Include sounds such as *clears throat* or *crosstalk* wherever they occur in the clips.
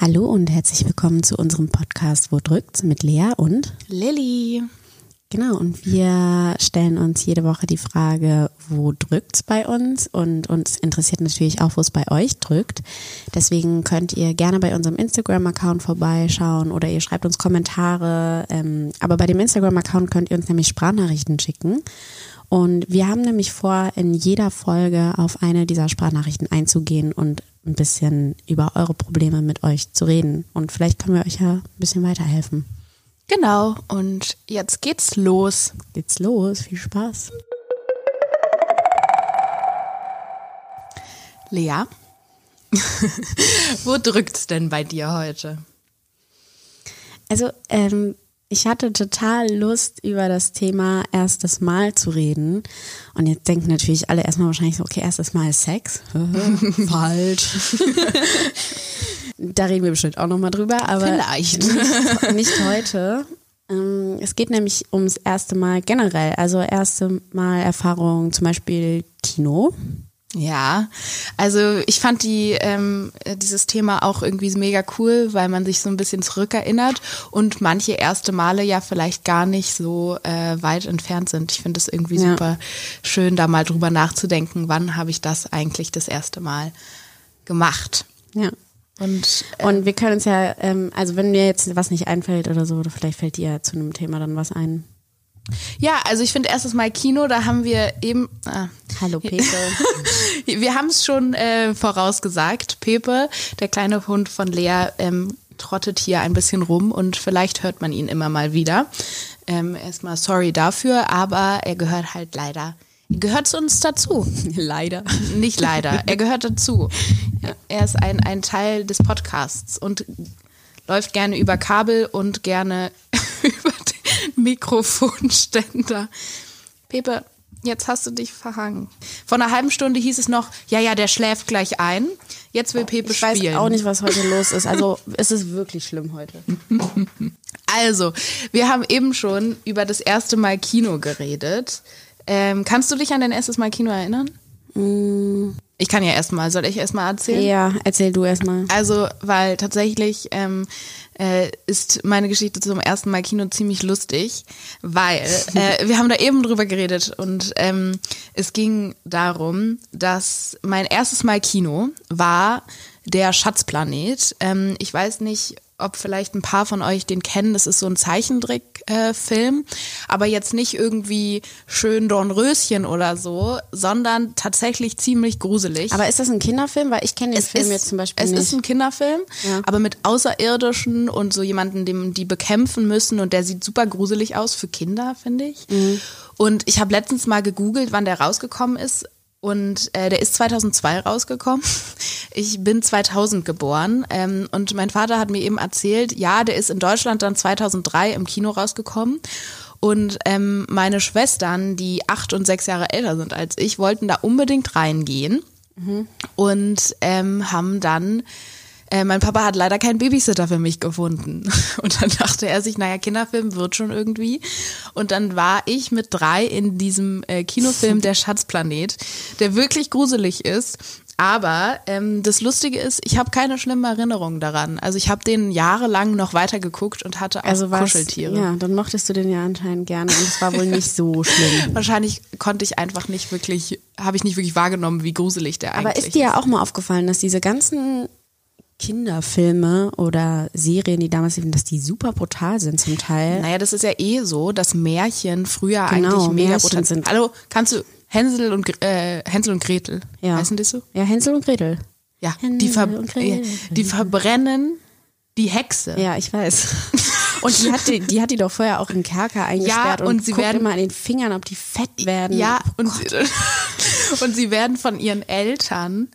Hallo und herzlich willkommen zu unserem Podcast Wo drückt's mit Lea und Lilly. Genau, und wir stellen uns jede Woche die Frage, wo drückt's bei uns? Und uns interessiert natürlich auch, wo es bei euch drückt. Deswegen könnt ihr gerne bei unserem Instagram-Account vorbeischauen oder ihr schreibt uns Kommentare. Ähm, aber bei dem Instagram-Account könnt ihr uns nämlich Sprachnachrichten schicken. Und wir haben nämlich vor, in jeder Folge auf eine dieser Sprachnachrichten einzugehen und ein bisschen über eure Probleme mit euch zu reden. Und vielleicht können wir euch ja ein bisschen weiterhelfen. Genau, und jetzt geht's los. Geht's los, viel Spaß. Lea, *laughs* wo drückt's denn bei dir heute? Also, ähm, ich hatte total Lust, über das Thema erstes Mal zu reden. Und jetzt denken natürlich alle erstmal wahrscheinlich so, okay, erstes Mal ist Sex. *laughs* Falsch. da reden wir bestimmt auch nochmal drüber, aber Vielleicht. Nicht, nicht heute. Ähm, Es geht nämlich ums erste Mal generell. Also erste Mal Erfahrung, zum Beispiel Kino. Ja, also ich fand die ähm, dieses Thema auch irgendwie mega cool, weil man sich so ein bisschen zurückerinnert und manche erste Male ja vielleicht gar nicht so äh, weit entfernt sind. Ich finde es irgendwie Ja. super schön, da mal drüber nachzudenken, wann habe ich das eigentlich das erste Mal gemacht. Ja. Und Und wir können uns ja, ähm, also wenn mir jetzt was nicht einfällt oder so, oder vielleicht fällt dir ja zu einem Thema dann was ein. Ja, also ich finde erstes Mal Kino, da haben wir eben, ah, Hallo Pepe. *laughs* Wir haben es schon äh, vorausgesagt. Pepe, der kleine Hund von Lea, ähm, trottet hier ein bisschen rum und vielleicht hört man ihn immer mal wieder. Ähm, erstmal sorry dafür, aber er gehört halt leider, er gehört zu uns dazu. *laughs* Leider. Nicht leider, er gehört dazu. Er ist ein, ein Teil des Podcasts und läuft gerne über Kabel und gerne *laughs* über den Mikrofonständer. Pepe, jetzt hast du dich verhangen. Vor einer halben Stunde hieß es noch, ja, ja, der schläft gleich ein. Jetzt will Pepe Ich weiß spielen. auch nicht, was heute los ist. Also es ist wirklich schlimm heute. *laughs* Also, wir haben eben schon über das erste Mal Kino geredet. Ähm, kannst du dich an dein erstes Mal Kino erinnern? Ich kann ja erstmal, soll ich erstmal erzählen? Ja, erzähl du erstmal. Also, weil tatsächlich ähm, äh, ist meine Geschichte zum ersten Mal Kino ziemlich lustig, weil äh, *laughs* wir haben da eben drüber geredet und ähm, es ging darum, dass mein erstes Mal Kino war der Schatzplanet. Ähm, ich weiß nicht, ob vielleicht ein paar von euch den kennen. Das ist so ein Zeichentrickfilm, aber jetzt nicht irgendwie schön Dornröschen oder so, sondern tatsächlich ziemlich gruselig. Aber ist das ein Kinderfilm? Weil ich kenne den Film jetzt zum Beispiel es nicht. ist ein Kinderfilm, Ja. aber mit Außerirdischen und so jemanden, dem die bekämpfen müssen und der sieht super gruselig aus für Kinder, finde ich. Mhm. Und ich habe letztens mal gegoogelt, wann der rausgekommen ist. Und äh, der ist 2002 rausgekommen. Ich bin 2000 geboren ähm, und mein Vater hat mir eben erzählt, ja, der ist in Deutschland dann 2003 im Kino rausgekommen. Und ähm, meine Schwestern, die acht und sechs Jahre älter sind als ich, wollten da unbedingt reingehen und ähm, haben dann äh, mein Papa hat leider keinen Babysitter für mich gefunden. *laughs* Und dann dachte er sich, naja, Kinderfilm wird schon irgendwie. Und dann war ich mit drei in diesem äh, Kinofilm *laughs* Der Schatzplanet, der wirklich gruselig ist. Aber ähm, das Lustige ist, ich habe keine schlimmen Erinnerungen daran. Also ich habe den jahrelang noch weiter geguckt und hatte auch also was, Kuscheltiere. Ja, dann mochtest du den ja anscheinend gerne und es war wohl nicht so *laughs* schlimm. Wahrscheinlich konnte ich einfach nicht wirklich, habe ich nicht wirklich wahrgenommen, wie gruselig der eigentlich Aber ist dir ja auch mal aufgefallen, dass diese ganzen Kinderfilme oder Serien, die damals liefen, dass die super brutal sind zum Teil. Naja, das ist ja eh so, dass Märchen früher Genau, eigentlich mega Märchen brutal sind- Hallo, kannst du Hänsel und äh, Hänsel und Gretel? Ja. Heißen die so? Ja, Hänsel und Gretel. Ja. Hänsel Die, ver und Gretel. ja, die verbrennen die Hexe. Ja, ich weiß. *laughs* Und die hat die, die hat die doch vorher auch im Kerker eingesperrt Ja, und, und sie guckt werden- immer an den Fingern, ob die fett werden. Ja, Oh und, sie, *laughs* und sie werden von ihren Eltern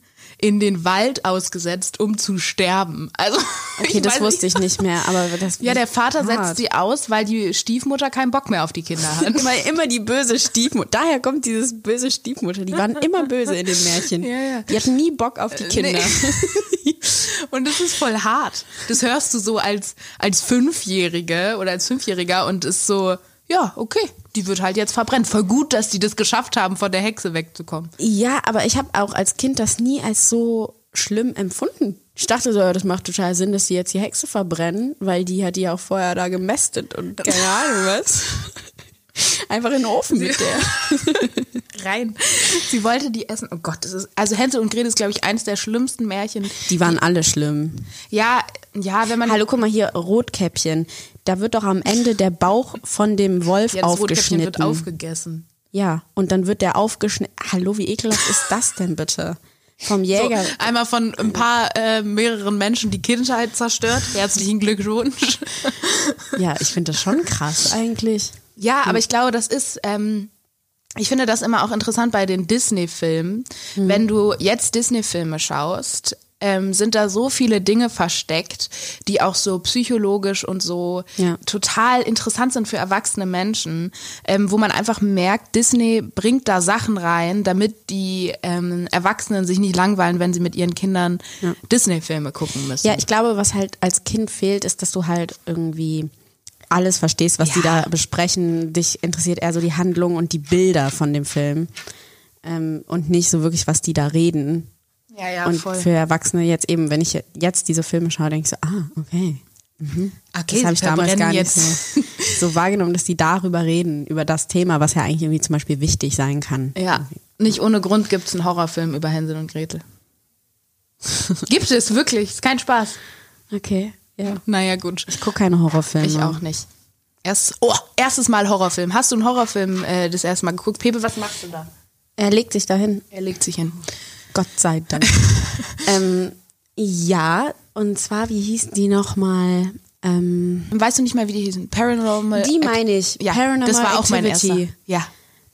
in den Wald ausgesetzt, um zu sterben. Also *laughs* Okay, das wusste ich nicht mehr, aber das Ja, der Vater hart. setzt sie aus, weil die Stiefmutter keinen Bock mehr auf die Kinder hat. *laughs* immer, immer die böse Stiefmutter. Daher kommt dieses böse Stiefmutter. Die waren immer böse in den Märchen. *laughs* Ja, ja. Die hatten nie Bock auf die Kinder. Und das ist voll hart. Das hörst du so als, als Fünfjährige oder als Fünfjähriger und ist so, ja, okay, die wird halt jetzt verbrennt. Voll gut, dass die das geschafft haben, von der Hexe wegzukommen. Ja, aber ich habe auch als Kind das nie als so schlimm empfunden. Ich dachte so, das macht total Sinn, dass die jetzt die Hexe verbrennen, weil die hat die ja auch vorher da gemästet und keine Ahnung was. *laughs* Einfach in den Ofen mit der. *laughs* Rein. Sie wollte die essen. Oh Gott, das ist, also Hänsel und Gretel ist, glaube ich, eines der schlimmsten Märchen. Die waren alle schlimm. Ja, ja, wenn man. Hallo, guck mal hier, Rotkäppchen. Da wird doch am Ende der Bauch von dem Wolf ja, das Rotkäppchen aufgeschnitten. wird aufgegessen. ja, und dann wird der aufgeschnitten. Hallo, wie ekelhaft ist das denn bitte? Vom Jäger. So, einmal von ein paar äh, mehreren Menschen die Kindheit zerstört. Herzlichen Glückwunsch. Ja, ich finde das schon krass eigentlich. Ja, aber ich glaube, das ist, ähm, ich finde das immer auch interessant bei den Disney-Filmen. Hm. Wenn du jetzt Disney-Filme schaust, ähm, sind da so viele Dinge versteckt, die auch so psychologisch und so Ja. total interessant sind für erwachsene Menschen, ähm, wo man einfach merkt, Disney bringt da Sachen rein, damit die ähm, Erwachsenen sich nicht langweilen, wenn sie mit ihren Kindern Disney-Filme gucken müssen. Ja, ich glaube, was halt als Kind fehlt, ist, dass du halt irgendwie alles verstehst, was die Ja. da besprechen. Dich interessiert eher so die Handlung und die Bilder von dem Film. Ähm, und nicht so wirklich, was die da reden. ja, ja und voll. für Erwachsene jetzt eben, wenn ich jetzt diese Filme schaue, denke ich so, ah, okay. okay, Das habe ich damals gar nicht so, *laughs* so wahrgenommen, dass die darüber reden, über das Thema, was ja eigentlich irgendwie zum Beispiel wichtig sein kann. Ja, nicht ohne Grund gibt es einen Horrorfilm über Hänsel und Gretel. *laughs* gibt es, wirklich. Ist kein Spaß. Okay, ja. Naja, gut. Ich gucke keine Horrorfilme. Ich auch nicht. Erst, oh, erstes Mal Horrorfilm. Hast du einen Horrorfilm äh, das erste Mal geguckt? Pepe, was machst du da? Er legt sich dahin. Er legt sich hin. Gott sei Dank. *laughs* ähm, ja, und zwar, wie hießen die nochmal? Ähm, Weißt du nicht mehr, wie die hießen? Paranormal. die meine ich. Ja, Paranormal das war auch mein Activity. erster. Ja.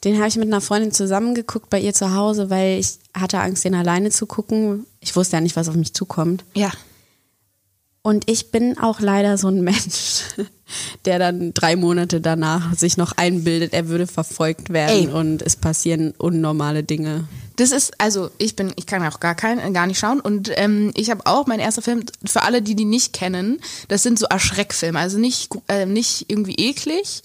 Den habe ich mit einer Freundin zusammengeguckt bei ihr zu Hause, weil ich hatte Angst, den alleine zu gucken. Ich wusste ja nicht, was auf mich zukommt. Ja. Und ich bin auch leider so ein *laughs* Mensch, der dann drei Monate danach sich noch einbildet, er würde verfolgt werden Ey. und es passieren unnormale Dinge. Das ist, also ich bin, ich kann auch gar keinen, gar nicht schauen. Und ähm, ich habe auch mein erster Film, für alle, die die nicht kennen, das sind so Erschreckfilme. Also nicht, äh, nicht irgendwie eklig.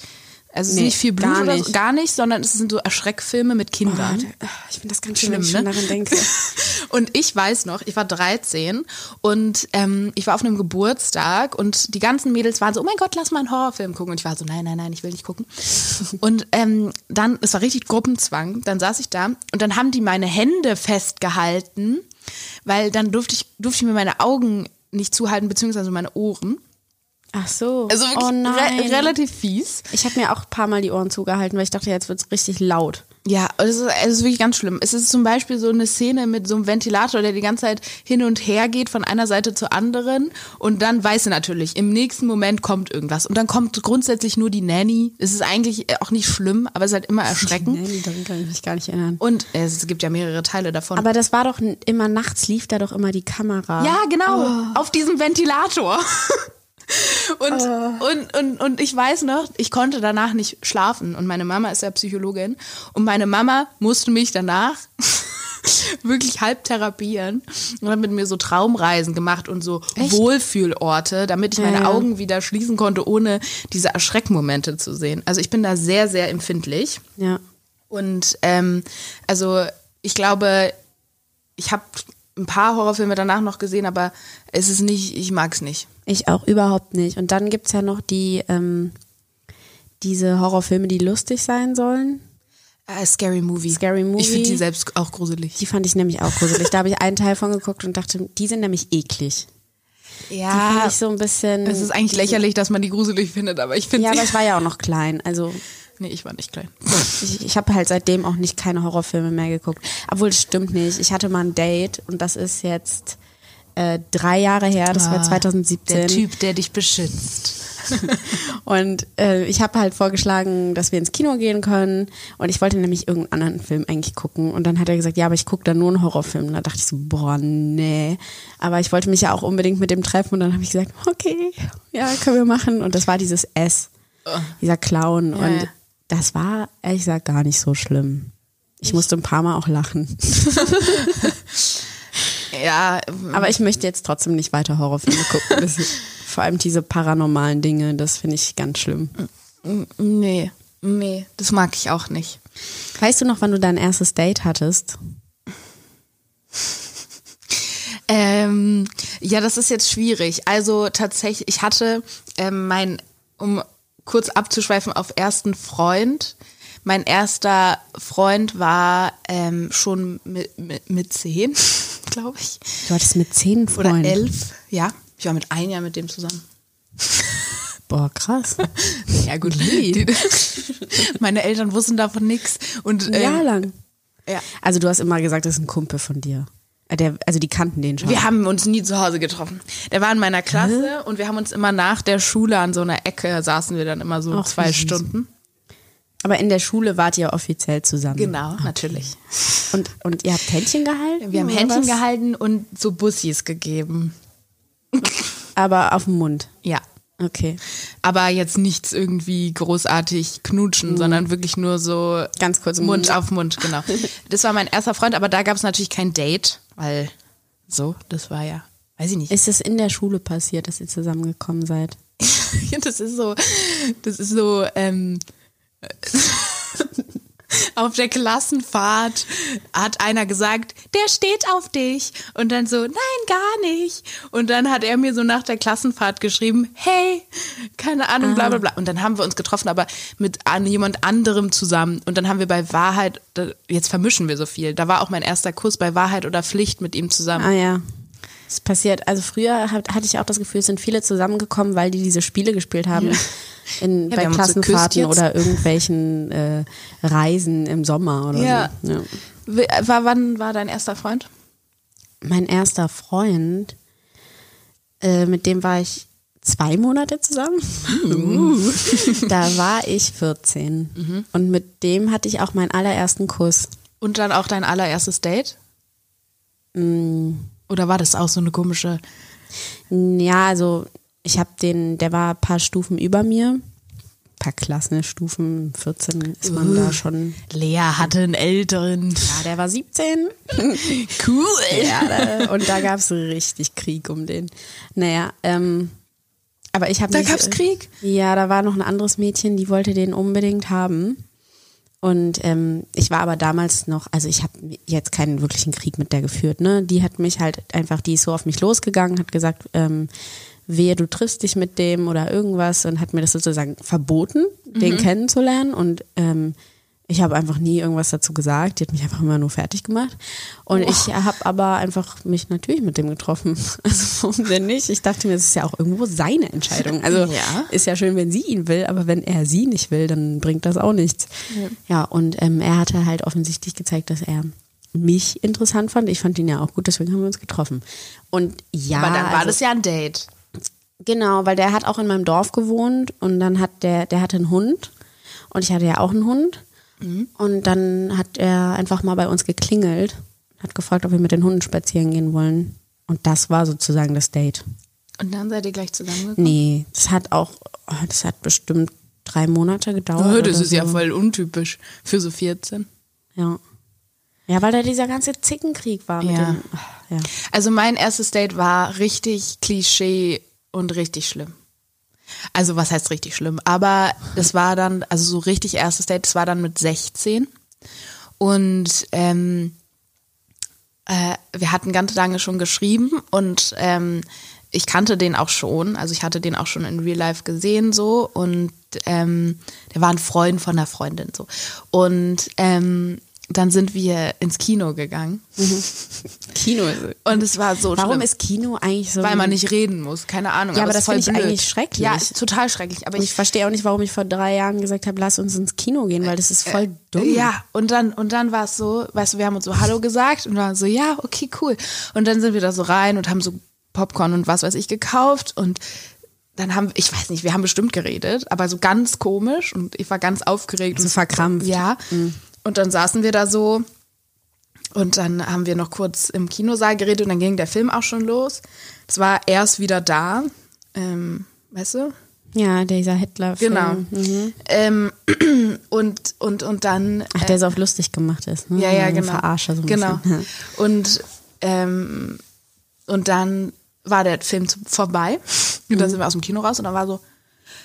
Also es ist Nee, nicht viel Blut gar oder so, nicht. gar nicht, sondern es sind so Erschreckfilme mit Kindern. Ich finde das ganz schlimm, wenn ich ne? daran denke. *laughs* Und ich weiß noch, ich war 13 und ähm, ich war auf einem Geburtstag und die ganzen Mädels waren so, oh mein Gott, lass mal einen Horrorfilm gucken. Und ich war so, nein, nein, nein, ich will nicht gucken. *laughs* Und ähm, dann, es war richtig Gruppenzwang, dann saß ich da und dann haben die meine Hände festgehalten, weil dann durfte ich, durfte ich mir meine Augen nicht zuhalten, beziehungsweise meine Ohren. Ach so. Also wirklich oh nein. re relativ fies. Ich habe mir auch ein paar Mal die Ohren zugehalten, weil ich dachte, jetzt wird's richtig laut. Ja, es ist, es ist wirklich ganz schlimm. Es ist zum Beispiel so eine Szene mit so einem Ventilator, der die ganze Zeit hin und her geht von einer Seite zur anderen und dann weiß sie natürlich, im nächsten Moment kommt irgendwas und dann kommt grundsätzlich nur die Nanny. Es ist eigentlich auch nicht schlimm, aber es ist halt immer erschreckend. Nee, daran kann ich mich gar nicht erinnern. Und es gibt ja mehrere Teile davon. Aber das war doch immer nachts, lief da doch immer die Kamera. ja, genau, Oh. auf diesem Ventilator. *laughs* Und, Oh. und, und, und ich weiß noch, ich konnte danach nicht schlafen. Und meine Mama ist ja Psychologin. Und meine Mama musste mich danach *laughs* wirklich halb therapieren und hat mit mir so Traumreisen gemacht und so Wohlfühlorte, damit ich meine ja. Augen wieder schließen konnte, ohne diese Erschreckmomente zu sehen. Also ich bin da sehr, sehr empfindlich. Ja. Und ähm, also ich glaube, ich habe ein paar Horrorfilme danach noch gesehen, aber es ist nicht, ich mag es nicht. Ich auch überhaupt nicht. Und dann gibt's ja noch die, ähm, diese Horrorfilme, die lustig sein sollen. Äh, Scary Movie. Scary Movie. Ich finde die selbst auch gruselig. Die fand ich nämlich auch gruselig. Da habe ich einen Teil von geguckt und dachte, die sind nämlich eklig. Die fand ich so ein bisschen. es ist eigentlich lächerlich, dass man die gruselig findet, aber ich finde Ja, aber ich war ja auch noch klein. Also *laughs* nee, ich war nicht klein. ich, ich habe halt seitdem auch nicht keine Horrorfilme mehr geguckt. Obwohl, das stimmt nicht. Ich hatte mal ein Date und das ist jetzt äh, drei Jahre her. Das war 2017. Ah, Der Typ, der dich beschützt. *laughs* Und äh, ich habe halt vorgeschlagen, dass wir ins Kino gehen können. Und ich wollte nämlich irgendeinen anderen Film eigentlich gucken. Und dann hat er gesagt, ja, aber ich gucke da nur einen Horrorfilm. Und da dachte ich so, boah, nee. Aber ich wollte mich ja auch unbedingt mit dem treffen. Und dann habe ich gesagt, okay, ja, können wir machen. Und das war dieses S, dieser Clown. Ja, und ja. das war, ehrlich gesagt, gar nicht so schlimm. Ich musste ein paar Mal auch lachen. *laughs* Ja, Aber ich möchte jetzt trotzdem nicht weiter Horrorfilme gucken. *laughs* Vor allem diese paranormalen Dinge, das finde ich ganz schlimm. nee, nee, das mag ich auch nicht. Weißt du noch, wann du dein erstes Date hattest? Ähm, ja, das ist jetzt schwierig. Also tatsächlich, ich hatte ähm, mein, um kurz abzuschweifen auf ersten Freund. Mein erster Freund war ähm, schon mit, mit, mit zehn, *laughs* glaube ich. Du hattest mit zehn Oder Freunden. elf. Ja, ich war mit einem Jahr mit dem zusammen. *laughs* Boah, krass. *laughs* Ja, gut. Die, meine Eltern wussten davon nichts. Und Ein ähm, Jahr lang. Ja. Also du hast immer gesagt, das ist ein Kumpel von dir. Äh, Der, also die kannten den schon. Wir haben uns nie zu Hause getroffen. Der war in meiner Klasse und wir haben uns immer nach der Schule an so einer Ecke saßen wir dann immer so Ach, zwei. Stunden. Aber in der Schule wart ihr offiziell zusammen. Genau, natürlich. Und, und ihr habt Händchen gehalten? Wir haben Händchen was? gehalten und so Bussis gegeben. *laughs* Aber auf dem Mund. Ja. Okay. Aber jetzt nichts irgendwie großartig knutschen, sondern wirklich nur so Ganz kurz Mund auf Mund, genau. *laughs* Das war mein erster Freund, aber da gab es natürlich kein Date, weil so, das war ja, weiß ich nicht. Ist es in der Schule passiert, dass ihr zusammengekommen seid? *laughs* Das ist so, das ist so, ähm, *laughs* auf der Klassenfahrt hat einer gesagt, der steht auf dich. Und dann so, nein, gar nicht. Und dann hat er mir so nach der Klassenfahrt geschrieben, hey, keine Ahnung, bla bla bla. Und dann haben wir uns getroffen, aber mit an jemand anderem zusammen. Und dann haben wir bei Wahrheit, jetzt vermischen wir so viel. Da war auch mein erster Kuss bei Wahrheit oder Pflicht mit ihm zusammen. Ah ja. Es passiert. Also früher hat, hatte ich auch das Gefühl, es sind viele zusammengekommen, weil die diese Spiele gespielt haben. In, Ja, bei Klassenfahrten oder irgendwelchen äh, Reisen im Sommer oder Ja. so. Ja. Wie- War, wann war dein erster Freund? Mein erster Freund, äh, mit dem war ich zwei Monate zusammen. *laughs* da war ich 14. Und mit dem hatte ich auch meinen allerersten Kuss. Und dann auch dein allererstes Date? Oder war das auch so eine komische? Ja, also ich habe den, der war ein paar Stufen über mir. Ein paar Klassenstufen, 14 ist man da schon. Lea hatte einen älteren. Ja, der war 17. *laughs* Cool. Ja, da, und da gab es richtig Krieg um den. Naja, ähm, aber ich habe Da nicht- gab's Krieg? Ja, da war noch ein anderes Mädchen, die wollte den unbedingt haben. Und ähm, ich war aber damals noch, also ich habe jetzt keinen wirklichen Krieg mit der geführt, ne? Die hat mich halt einfach, die ist so auf mich losgegangen, hat gesagt, ähm, wehe, du triffst dich mit dem oder irgendwas und hat mir das sozusagen verboten, den kennenzulernen. Und ähm, ich habe einfach nie irgendwas dazu gesagt. Die hat mich einfach immer nur fertig gemacht. Und ich habe aber einfach mich natürlich mit dem getroffen. *laughs* Also warum denn nicht? Ich dachte mir, das ist ja auch irgendwo seine Entscheidung. Also Ja. ist ja schön, wenn sie ihn will, aber wenn er sie nicht will, dann bringt das auch nichts. Ja, und ähm, er hatte halt offensichtlich gezeigt, dass er mich interessant fand. Ich fand ihn ja auch gut, deswegen haben wir uns getroffen. Und ja, Aber dann war also, das ja ein Date. Genau, weil der hat auch in meinem Dorf gewohnt und dann hat der, der hatte einen Hund und ich hatte ja auch einen Hund. Und dann hat er einfach mal bei uns geklingelt, hat gefragt, ob wir mit den Hunden spazieren gehen wollen. Und das war sozusagen das Date. Und dann seid ihr gleich zusammengekommen? Nee, das hat auch, das hat bestimmt drei Monate gedauert. Oh, das ist ja so. voll untypisch für so 14. Ja. Ja, weil da dieser ganze Zickenkrieg war mit Ja. dem. Ja. Also mein erstes Date war richtig Klischee und richtig schlimm. Also was heißt richtig schlimm? Aber das war dann, also so richtig erstes Date, das war dann mit 16. Und ähm, äh, wir hatten ganz lange schon geschrieben und ähm, ich kannte den auch schon, also ich hatte den auch schon in Real Life gesehen so und ähm, der war ein Freund von einer Freundin so. Und ähm, dann sind wir ins Kino gegangen Kino ist. und es war so Warum schlimm. ist Kino eigentlich so. Weil man nicht reden muss, keine Ahnung. Ja, aber es das voll finde ich blöd. eigentlich schrecklich. Ja, total schrecklich. Aber ich, ich verstehe auch nicht, warum ich vor drei Jahren gesagt habe, lass uns ins Kino gehen, weil das ist voll dumm. Äh, Ja, und dann, und dann war es so, weißt du, wir haben uns so Hallo gesagt und waren so, ja, okay, cool. Und dann sind wir da so rein und haben so Popcorn und was weiß ich gekauft und dann haben, ich weiß nicht, wir haben bestimmt geredet, aber so ganz komisch und ich war ganz aufgeregt. So und verkrampft. Ja. Und dann saßen wir da so und dann haben wir noch kurz im Kinosaal geredet und dann ging der Film auch schon los. Es war erst wieder da, ähm, weißt du? Ja, dieser Hitler-Film. Genau. Mhm. Ähm, *clears throat* und, und, und dann. Ach, der so auf lustig gemacht ist. Ne? Ja, ja, genau. Verarsche so ein genau. bisschen. Und, ähm, und dann war der Film vorbei. Und Mhm. dann sind wir aus dem Kino raus und dann war so,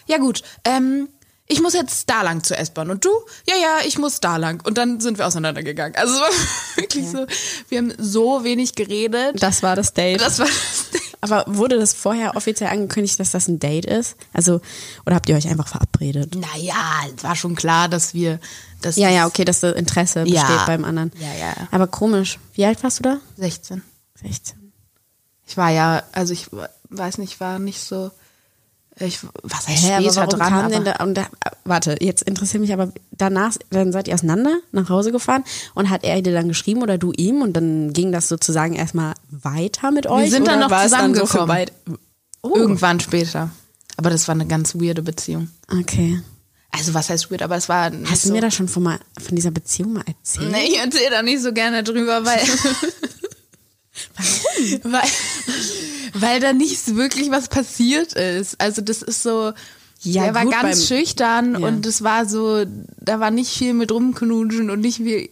ja gut, ähm, ich muss jetzt da lang zur S-Bahn und du, ja, ja, ich muss da lang. Und dann sind wir auseinandergegangen. Also es war *laughs* wirklich so, wir haben so wenig geredet. Das war das Date. Das war das Ding. Aber wurde das vorher offiziell angekündigt, dass das ein Date ist? Also, oder habt ihr euch einfach verabredet? Naja, es war schon klar, dass wir, dass Ja, ja, okay, dass das Interesse Ja. besteht beim anderen. Ja, ja. Aber komisch. Wie alt warst du da? 16. 16. Ich war ja, also ich weiß nicht, war nicht so, ich, was heißt Hä, später warum dran, denn da, und da, warte, jetzt interessiert mich aber danach, dann seid ihr auseinander nach Hause gefahren und hat er dir dann geschrieben oder du ihm und dann ging das sozusagen erstmal weiter mit euch? sind dann noch so zusammengekommen. beid- Oh. irgendwann später. Aber das war eine ganz weirde Beziehung. Okay. Also was heißt weird, aber es war Hast so, du mir da schon von, mal, von dieser Beziehung mal erzählt? Nee, ich erzähle da nicht so gerne drüber, weil. *laughs* weil, weil da nicht wirklich was passiert ist. Also das ist so. Ja, er war gut, ganz beim- schüchtern Ja. und es war so, da war nicht viel mit rumknutschen und nicht viel.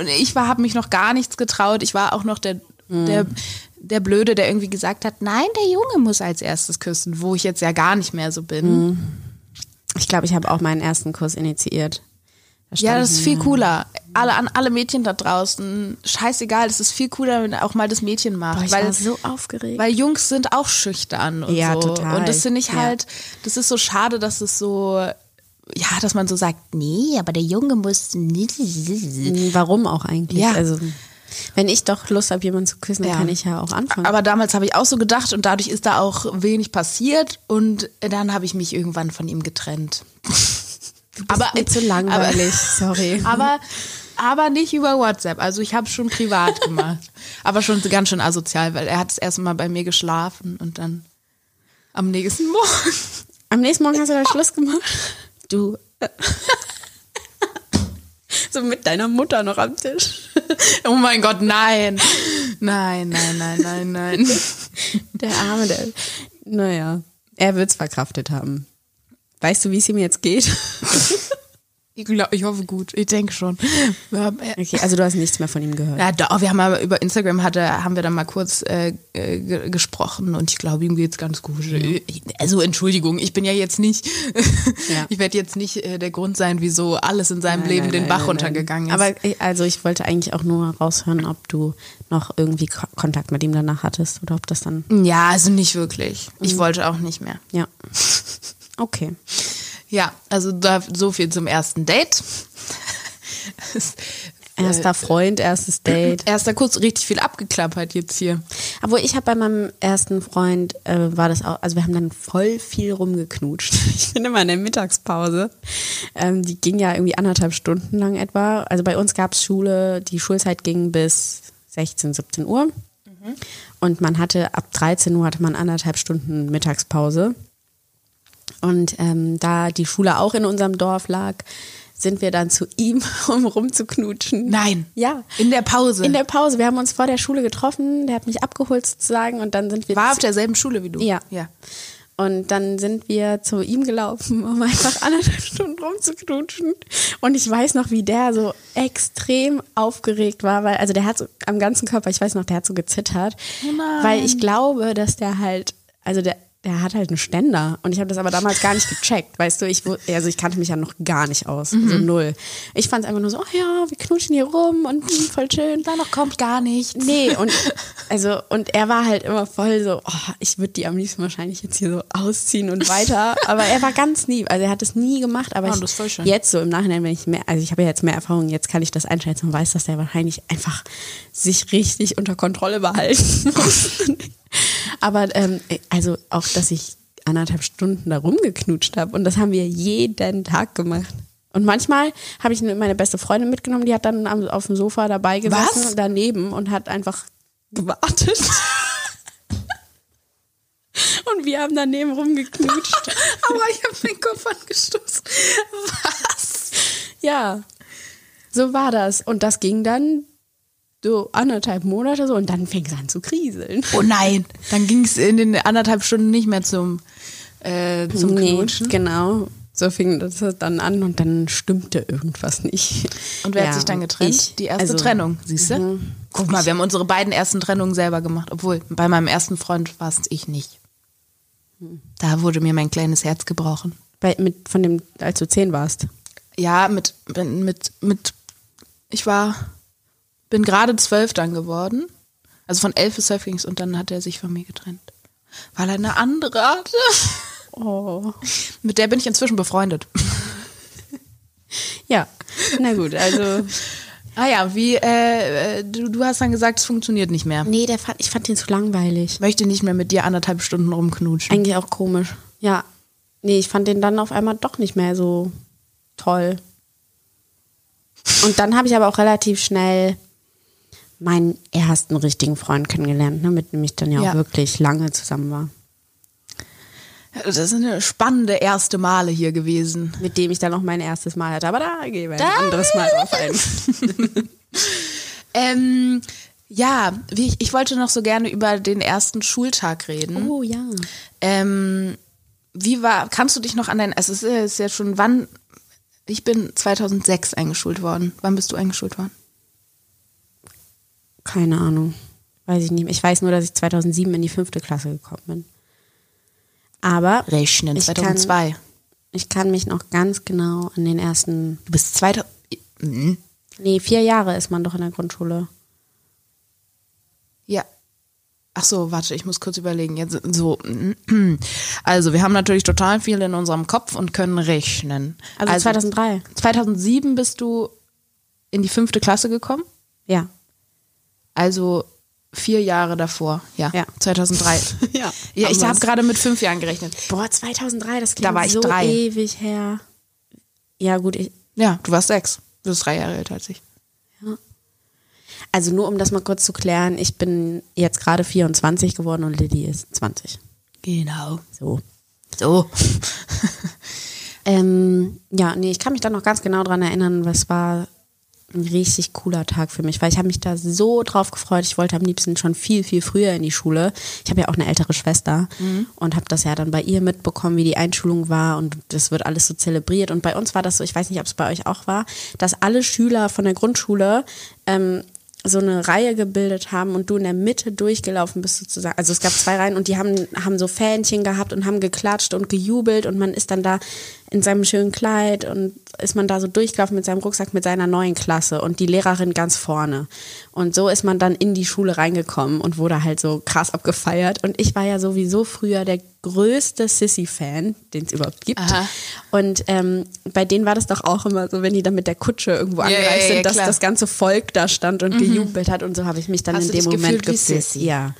Und ich war, habe mich noch gar nichts getraut. Ich war auch noch der, Mhm. der, der Blöde, der irgendwie gesagt hat, nein, der Junge muss als erstes küssen, wo ich jetzt ja gar nicht mehr so bin. Mhm. Ich glaube, ich habe auch meinen ersten Kurs initiiert. Da Ja, das ist viel cooler. Alle an alle Mädchen da draußen, scheißegal, es ist viel cooler, wenn auch mal das Mädchen macht, Boah, ich weil war so aufgeregt. weil Jungs sind auch schüchtern und Ja, so. total. Und das finde ich Ja. halt, das ist so schade, dass es so ja, dass man so sagt, nee, aber der Junge muss Warum auch eigentlich? Ja. Also, wenn ich doch Lust habe, jemanden zu küssen, dann Ja. kann ich ja auch anfangen. Aber damals habe ich auch so gedacht und dadurch ist da auch wenig passiert und dann habe ich mich irgendwann von ihm getrennt. *laughs* aber mir zu langweilig, sorry. *laughs* Aber, aber nicht über WhatsApp. Also ich habe schon privat *laughs* gemacht. aber schon ganz schön asozial, weil er hat das erste Mal bei mir geschlafen und dann am nächsten Morgen. Am nächsten Morgen hast du da Schluss gemacht. Du. so mit deiner Mutter noch am Tisch. Oh mein Gott, nein. Nein, nein, nein, nein, nein. Der Arme, der. Naja, er wird's verkraftet haben. Weißt du, wie es ihm jetzt geht? *laughs* Ich, glaub, ich hoffe gut. Ich denke schon. Haben, äh, Okay, also du hast nichts mehr von ihm gehört. ja, doch, wir haben aber über Instagram hatte, haben wir dann mal kurz äh, äh, ge- gesprochen und ich glaube, ihm geht's ganz gut. Also Entschuldigung, ich bin ja jetzt nicht, Ja. *laughs* ich werde jetzt nicht äh, der Grund sein, wieso alles in seinem Nein, Leben nein, den nein, Bach runtergegangen ist. Aber ich- also ich wollte eigentlich auch nur raushören, ob du noch irgendwie Ko- Kontakt mit ihm danach hattest oder ob das dann. ja, also nicht wirklich. Ich wollte auch nicht mehr. Ja. *laughs* Okay. Ja, also da, so viel zum ersten Date. *laughs* Es- Erster Freund, erstes Date. *clears throat* Erster kurz richtig viel abgeklappert jetzt hier. Obwohl ich habe bei meinem ersten Freund äh, war das auch, also wir haben dann voll viel rumgeknutscht. *laughs* Ich bin immer in der Mittagspause. Ähm, die ging ja irgendwie anderthalb Stunden lang etwa. Also bei uns gab es Schule, die Schulzeit ging bis 16, 17 Uhr. Und man hatte ab 13 Uhr hatte man anderthalb Stunden Mittagspause. Und ähm, da die Schule auch in unserem Dorf lag, sind wir dann zu ihm, *laughs* um rumzuknutschen. Nein. Ja. In der Pause. In der Pause. Wir haben uns vor der Schule getroffen. Der hat mich abgeholt sozusagen und dann sind wir. War auf derselben Schule wie du. Ja. ja. Und dann sind wir zu ihm gelaufen, *laughs* um einfach anderthalb Stunden rumzuknutschen. Und ich weiß noch, wie der so extrem aufgeregt war, weil, also der hat so am ganzen Körper, ich weiß noch, der hat so gezittert. nein. Weil ich glaube, dass der halt, also der, der hat halt einen Ständer. Und ich habe das aber damals gar nicht gecheckt, weißt du, ich, also ich kannte mich ja noch gar nicht aus, so null. Ich fand es einfach nur so, oh ja, wir knutschen hier rum und hm, voll schön. Da noch kommt gar nichts. Nee, *laughs* und also und er war halt immer voll so, oh, ich würde die am liebsten wahrscheinlich jetzt hier so ausziehen und weiter. *laughs* Aber er war ganz lieb. Also er hat es nie gemacht, aber Oh, ich, jetzt so im Nachhinein, wenn ich mehr, also ich habe ja jetzt mehr Erfahrung, jetzt kann ich das einschätzen und weiß, dass der wahrscheinlich einfach sich richtig unter Kontrolle behalten *laughs* muss. *laughs* aber ähm, also auch, dass ich anderthalb Stunden da rumgeknutscht habe und das haben wir jeden Tag gemacht. Und manchmal habe ich meine beste Freundin mitgenommen, die hat dann am, auf dem Sofa dabei gesessen Was? daneben und hat einfach gewartet. *laughs* und wir haben daneben rumgeknutscht. *laughs* Aber ich habe meinen Kopf angestoßen. Was? ja, so war das. Und das ging dann so anderthalb Monate so und dann fing es an zu kriseln. Oh nein. Dann ging es in den anderthalb Stunden nicht mehr zum, äh, zum Nee, Knutschen. Genau. So fing das dann an und dann stimmte irgendwas nicht. Und wer Ja, hat sich dann getrennt? ich. Die erste Also, Trennung, siehst du? Guck mal, wir haben unsere beiden ersten Trennungen selber gemacht. Obwohl, bei meinem ersten Freund war es ich nicht. Da wurde mir mein kleines Herz gebrochen. Bei, mit, von dem, als du zehn warst. Ja, mit, mit, mit, ich war, bin gerade zwölf dann geworden. Also von elf bis zwölf ging es und dann hat er sich von mir getrennt. Weil er eine andere hatte. Oh. Mit der bin ich inzwischen befreundet. Ja, na gut, also. Ah ja, wie, äh, äh, du, du hast dann gesagt, es funktioniert nicht mehr. Nee, der fand, ich fand den zu langweilig. Möchte nicht mehr mit dir anderthalb Stunden rumknutschen. Eigentlich auch komisch. Ja. Nee, ich fand den dann auf einmal doch nicht mehr so toll. Und dann habe ich aber auch relativ schnell meinen ersten richtigen Freund kennengelernt, ne, mit dem ich dann ja auch Ja. wirklich lange zusammen war. Das sind eine spannende erste Male hier gewesen. Mit dem ich dann auch mein erstes Mal hatte. Aber da gehen wir ein anderes Mal drauf ein. *laughs* Ähm, ja, wie ich, ich wollte noch so gerne über den ersten Schultag reden. Oh ja. Ähm, wie war, kannst du dich noch an dein, also es ist ja schon, wann, ich bin 2006 eingeschult worden. Wann bist du eingeschult worden? Keine Ahnung. Weiß ich nicht. mehr. Ich weiß nur, dass ich 2007 in die fünfte Klasse gekommen bin. Aber Rechnen, Ich 2002. ich kann mich noch ganz genau an den ersten, du bist 2000, Mhm. nee, vier Jahre ist man doch in der Grundschule. Ja. Ach so, warte, ich muss kurz überlegen. Jetzt so, also wir haben natürlich total viel in unserem Kopf und können rechnen. Also, 2003. 2007 bist du in die fünfte Klasse gekommen. Ja. Also vier Jahre davor. Ja. Ja. 2003. *laughs* Ja. Ja, ich habe gerade mit fünf Jahren gerechnet. Boah, 2003, das klingt Da war ich so drei. ewig her. Ja, gut, ich, Ja, du warst sechs. Du bist drei Jahre älter als ich. also nur um das mal kurz zu klären, ich bin jetzt gerade 24 geworden und Lilly ist 20. Genau. So. So. *laughs* Ähm, ja, nee, ich kann mich da noch ganz genau dran erinnern, was war ein richtig cooler Tag für mich, weil ich habe mich da so drauf gefreut. Ich wollte am liebsten schon viel, viel früher in die Schule. Ich habe ja auch eine ältere Schwester und habe das ja dann bei ihr mitbekommen, wie die Einschulung war und das wird alles so zelebriert. Und bei uns war das so, ich weiß nicht, ob es bei euch auch war, dass alle Schüler von der Grundschule ähm, so eine Reihe gebildet haben und du in der Mitte durchgelaufen bist sozusagen. Also es gab zwei Reihen und die haben, haben so Fähnchen gehabt und haben geklatscht und gejubelt und man ist dann da in seinem schönen Kleid und ist man da so durchgelaufen mit seinem Rucksack mit seiner neuen Klasse und die Lehrerin ganz vorne. Und so ist man dann in die Schule reingekommen und wurde halt so krass abgefeiert. Und ich war ja sowieso früher der größte Sissy-Fan, den es überhaupt gibt. Aha. Und ähm, bei denen war das doch auch immer so, wenn die dann mit der Kutsche irgendwo Ja, angereist ja, ja, sind, dass das ganze Volk da stand und gejubelt hat und so habe ich mich dann Hast in dem Moment gefühlt? Ja.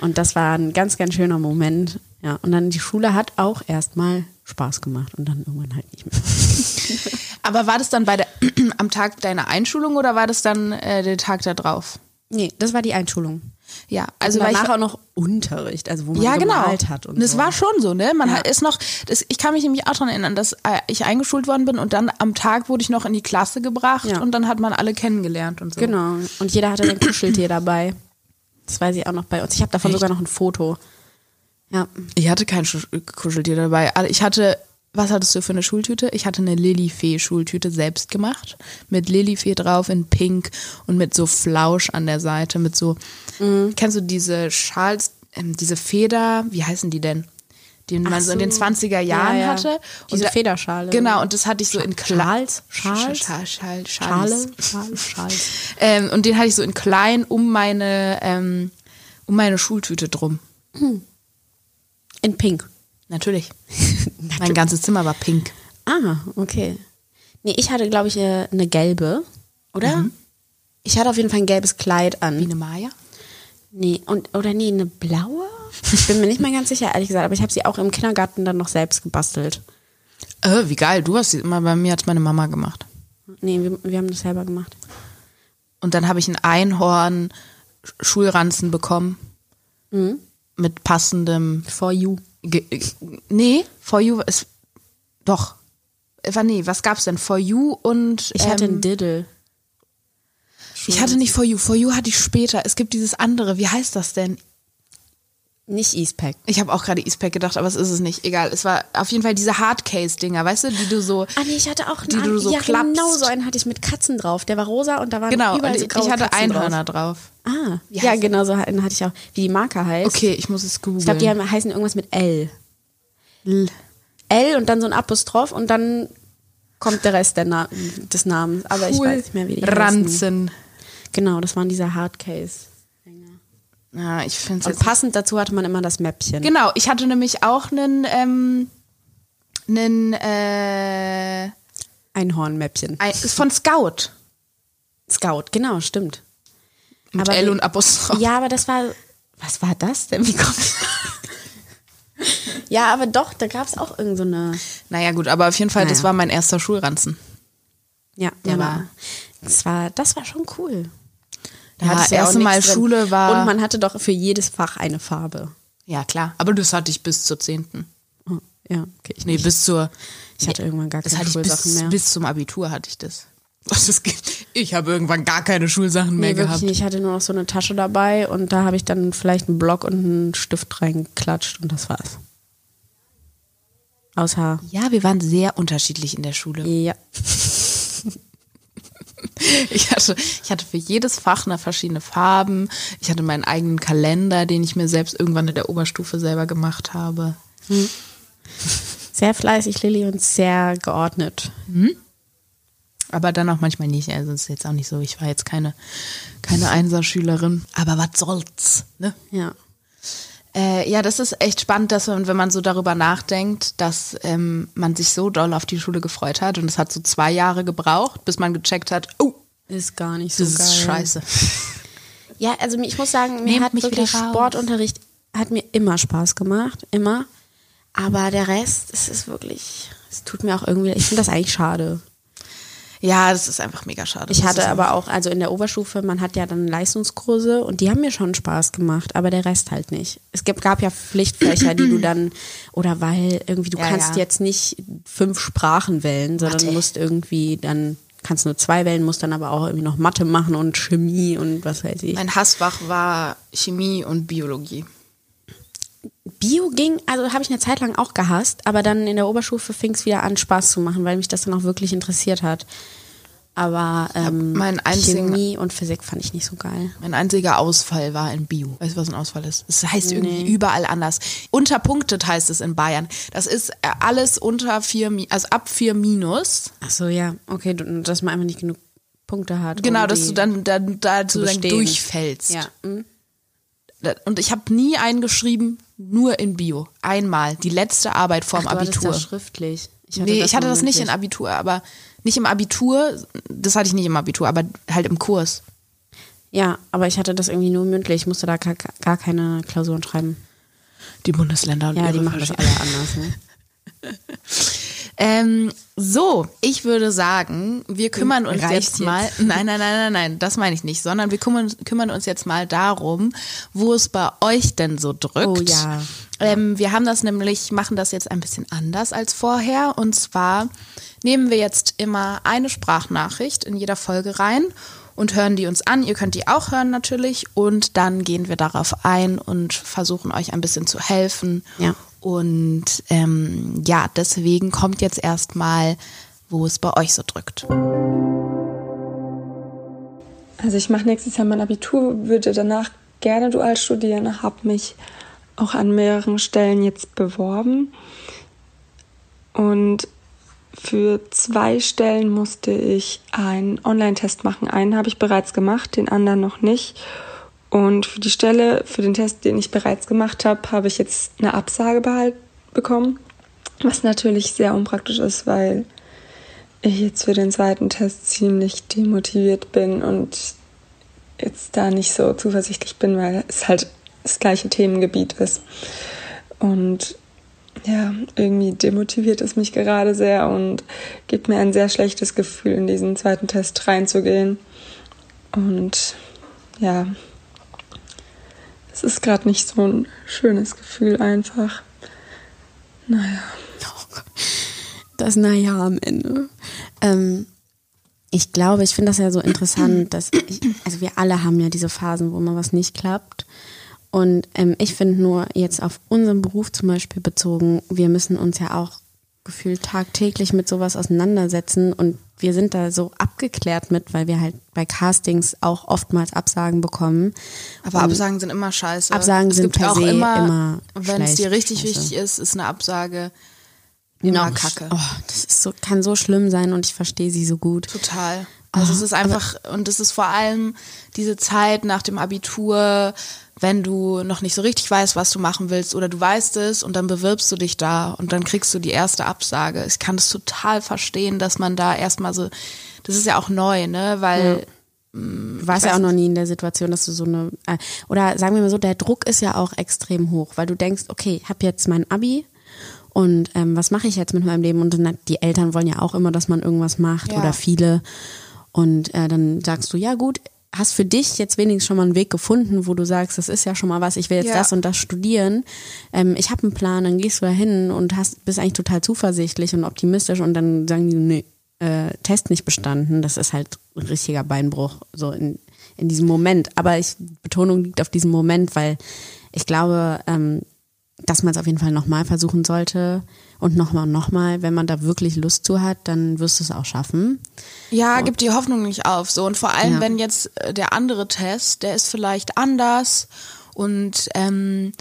Und das war ein ganz, ganz schöner Moment. Ja. Und dann die Schule hat auch erstmal Spaß gemacht und dann irgendwann halt nicht mehr. *laughs* *laughs* Aber war das dann bei der, *clears throat* am Tag deiner Einschulung oder war das dann äh, der Tag da drauf? Nee, das war die Einschulung. Ja, Also also weil ich, danach auch noch Unterricht, also wo man ja, genau. gemalt hat und das so. war schon so, ne? Man Ja. hat, ist noch, das, ich kann mich nämlich auch daran erinnern, dass äh, ich eingeschult worden bin und dann am Tag wurde ich noch in die Klasse gebracht Ja. und dann hat man alle kennengelernt und so. Genau. Und jeder hatte ein Kuscheltier *clears throat* dabei. Das weiß ich auch noch bei uns. Ich habe davon Echt? sogar noch ein Foto. Ja. Ich hatte kein Kuscheltier dabei. Ich hatte, was hattest du für eine Schultüte? Ich hatte eine Lilifee-Schultüte selbst gemacht. Mit Lilifee drauf in Pink und mit so Flausch an der Seite. Mit so, kennst du diese Schals, ähm, diese Feder, wie heißen die denn? Die man Ach so in den so. 20er Jahren Ja, ja. hatte. Diese da- Federschale. Genau, und das hatte ich so in klein. Schals? Schals? Schal, Schal, Schals. Schale? Schale? Schale. Ähm, und den hatte ich so in klein um meine, ähm, um meine Schultüte drum. In Pink. Natürlich. *laughs* Mein ganzes Zimmer war pink. Ah, okay. Nee, ich hatte, glaube ich, äh, eine gelbe, oder? Ich hatte auf jeden Fall ein gelbes Kleid an. Wie eine Maya? Nee, und, oder nee, eine blaue? Ich bin mir nicht mehr ganz sicher, ehrlich gesagt, aber ich habe sie auch im Kindergarten dann noch selbst gebastelt. Äh, wie geil, du hast sie immer, bei mir hat meine Mama gemacht. Nee, wir, wir haben das selber gemacht. Und dann habe ich einen Einhorn Schulranzen bekommen. Mit passendem. For you. Ge äh, nee, For You ist. Doch. Äh, war- Nee, was gab's denn? For You und. Ich hatte ähm, einen Diddle. Ich hatte nicht For You. For You hatte ich später. Es gibt dieses andere. Wie heißt das denn? Nicht Eastpack. Ich habe auch gerade Eastpack gedacht, aber es ist es nicht. Egal. Es war auf jeden Fall diese Hardcase-Dinger, weißt du, die du so. Ah nee, ich hatte auch einen Die du so ja, klappst. genau so einen hatte ich mit Katzen drauf. Der war rosa und da waren Genau, überall und so ich, graue ich hatte Katzen Einhörner drauf. drauf. Ah, ja, genau so einen hatte ich auch. Wie die Marke heißt. Okay, ich muss es googeln. Ich glaube, die haben, heißen irgendwas mit L. L. L und dann so ein Apostroph und dann kommt der Rest der Na des Namens. Aber ich Cool. weiß nicht mehr, wie die heißen. Ranzen. Genau, das waren diese Hardcase. Ja, ich finde es Und passend dazu hatte man immer das Mäppchen. Genau, ich hatte nämlich auch einen, ähm, einen, äh, Einhornmäppchen. ein, ist von Scout. Scout, genau, stimmt. Mit Aber L und Apostroph. Ja, aber das war. Was war das denn? Wie kommt *laughs* Ja, aber doch, da gab es auch irgend so eine. Naja, gut, aber auf jeden Fall, das Naja. war mein erster Schulranzen. Ja, Der der war- war. Das war, das war schon cool. Da Ja, hattest du ja erste nichts Mal. Schule war- Und man hatte doch für jedes Fach eine Farbe. Ja, klar. Aber das hatte ich bis zur zehnten. Oh, Ja, okay. Ich, Nee, nicht. bis zur. ich hatte irgendwann gar keine Schulsachen bis, mehr. bis zum Abitur hatte ich das. *laughs* Das. Ich habe irgendwann gar keine Schulsachen mehr nee, gehabt. nicht. Ich hatte nur noch so eine Tasche dabei und da habe ich dann vielleicht einen Block und einen Stift reingeklatscht und das war's. Außer, Ja, wir waren sehr unterschiedlich in der Schule. ja. *laughs* Ich hatte, ich hatte für jedes Fach eine verschiedene Farben. Ich hatte meinen eigenen Kalender, den ich mir selbst irgendwann in der Oberstufe selber gemacht habe. Sehr fleißig, Lilly, und sehr geordnet. Aber dann auch manchmal nicht. Also es ist jetzt auch nicht so, ich war jetzt keine, keine Einserschülerin. Aber was soll's, ne? Ja. Äh, ja, das ist echt spannend, dass man, wenn man so darüber nachdenkt, dass ähm, man sich so doll auf die Schule gefreut hat. Und es hat so zwei Jahre gebraucht, bis man gecheckt hat, oh, Ist gar nicht so das geil. ist scheiße. *laughs* Ja, also ich muss sagen, mir Nehmt hat mich wirklich. Sportunterricht hat mir immer Spaß gemacht, immer. Aber der Rest, es ist wirklich, es tut mir auch irgendwie, ich finde das eigentlich schade. Ja, das ist einfach mega schade. Ich hatte aber auch, also in der Oberstufe, man hat ja dann Leistungskurse und die haben mir schon Spaß gemacht, aber der Rest halt nicht. Es gibt, gab ja Pflichtfächer, die du dann, oder weil irgendwie du Ja, kannst ja. jetzt nicht fünf Sprachen wählen, sondern du musst irgendwie dann, kannst nur zwei wählen, musst dann aber auch irgendwie noch Mathe machen und Chemie und was weiß ich. Mein Hassfach war Chemie und Biologie. Bio ging, also habe ich eine Zeit lang auch gehasst, aber dann in der Oberstufe fing es wieder an, Spaß zu machen, weil mich das dann auch wirklich interessiert hat. Aber ähm, meinen einzigen- Chemie und Physik fand ich nicht so geil. Mein einziger Ausfall war in Bio. Weißt du, was ein Ausfall ist? Es heißt irgendwie überall anders. Unterpunktet heißt es in Bayern. Das ist äh, alles unter vier, also ab vier minus. Ach so, ja, okay, dass man einfach nicht genug Punkte hat. Genau, um dass du dann, dann dazu dann durchfällst. Ja. hm. Und ich habe nie eingeschrieben, nur in Bio. Einmal. Die letzte Arbeit vorm Ach, du Abitur. das schriftlich. Ich nee, ich hatte das nicht in. Abitur, aber nicht im Abitur, das hatte ich nicht im Abitur, aber halt im Kurs. Ja, aber ich hatte das irgendwie nur mündlich. Ich musste da gar, gar keine Klausuren schreiben. Die Bundesländer und Ja, die ihre machen das alle anders. Ne? *laughs* Ähm, so, ich würde sagen, wir kümmern uns Reicht jetzt jetzt? mal. Nein, nein, nein, nein, nein, das meine ich nicht, sondern wir kümmern, kümmern uns jetzt mal darum, wo es bei euch denn so drückt. Oh ja. Ähm, wir haben das nämlich, machen das jetzt ein bisschen anders als vorher. Und zwar nehmen wir jetzt immer eine Sprachnachricht in jeder Folge rein und hören die uns an. Ihr könnt die auch hören natürlich. Und dann gehen wir darauf ein und versuchen euch ein bisschen zu helfen. Ja. Und ähm, ja, deswegen kommt jetzt erstmal, wo es bei euch so drückt. Also ich mache nächstes Jahr mein Abitur, würde danach gerne dual studieren, habe mich auch an mehreren Stellen jetzt beworben. Und für zwei Stellen musste ich einen Online-Test machen. Einen habe ich bereits gemacht, den anderen noch nicht. Und für die Stelle, für den Test, den ich bereits gemacht habe, habe ich jetzt eine Absage bekommen. Was natürlich sehr unpraktisch ist, weil ich jetzt für den zweiten Test ziemlich demotiviert bin und jetzt da nicht so zuversichtlich bin, weil es halt das gleiche Themengebiet ist. Und ja, irgendwie demotiviert es mich gerade sehr und gibt mir ein sehr schlechtes Gefühl, in diesen zweiten Test reinzugehen. Und ja, es ist gerade nicht so ein schönes Gefühl einfach. Naja. Das Naja am Ende. Ähm, ich glaube, ich finde das ja so interessant, dass ich, also wir alle haben ja diese Phasen, wo mal was nicht klappt. Und ähm, ich finde nur jetzt auf unseren Beruf zum Beispiel bezogen, wir müssen uns ja auch gefühlt tagtäglich mit sowas auseinandersetzen und wir sind da so abgeklärt mit, weil wir halt bei Castings auch oftmals Absagen bekommen. Aber Und Absagen sind immer scheiße. Absagen es sind gibt per auch se immer, immer wenn es dir richtig scheiße. wichtig ist, ist eine Absage immer kacke. Oh, das so, kann so schlimm sein und ich verstehe sie so gut. Total. Also es ist einfach, und es ist vor allem diese Zeit nach dem Abitur, wenn du noch nicht so richtig weißt, was du machen willst oder du weißt es und dann bewirbst du dich da und dann kriegst du die erste Absage. Ich kann das total verstehen, dass man da erstmal so, das ist ja auch neu, ne, weil Du warst ja auch noch nie in der Situation, dass du so eine, äh, oder sagen wir mal so, der Druck ist ja auch extrem hoch, weil du denkst, okay, ich habe jetzt mein Abi und ähm, was mache ich jetzt mit meinem Leben? Und dann, die Eltern wollen ja auch immer, dass man irgendwas macht Ja. oder viele. Und äh, dann sagst du, ja gut, hast für dich jetzt wenigstens schon mal einen Weg gefunden, wo du sagst, das ist ja schon mal was, ich will jetzt Ja. das und das studieren. Ähm, ich habe einen Plan, dann gehst du da hin und hast, bist eigentlich total zuversichtlich und optimistisch und dann sagen die, nee, äh, Test nicht bestanden. Das ist halt ein richtiger Beinbruch, so in, in diesem Moment. Aber ich, Betonung liegt auf diesem Moment, weil ich glaube, ähm, dass man es auf jeden Fall nochmal versuchen sollte und nochmal und nochmal. Wenn man da wirklich Lust zu hat, dann wirst du es auch schaffen. Ja, gib die Hoffnung nicht auf. So und vor allem, Ja. wenn jetzt äh, der andere Test, der ist vielleicht anders und ähm,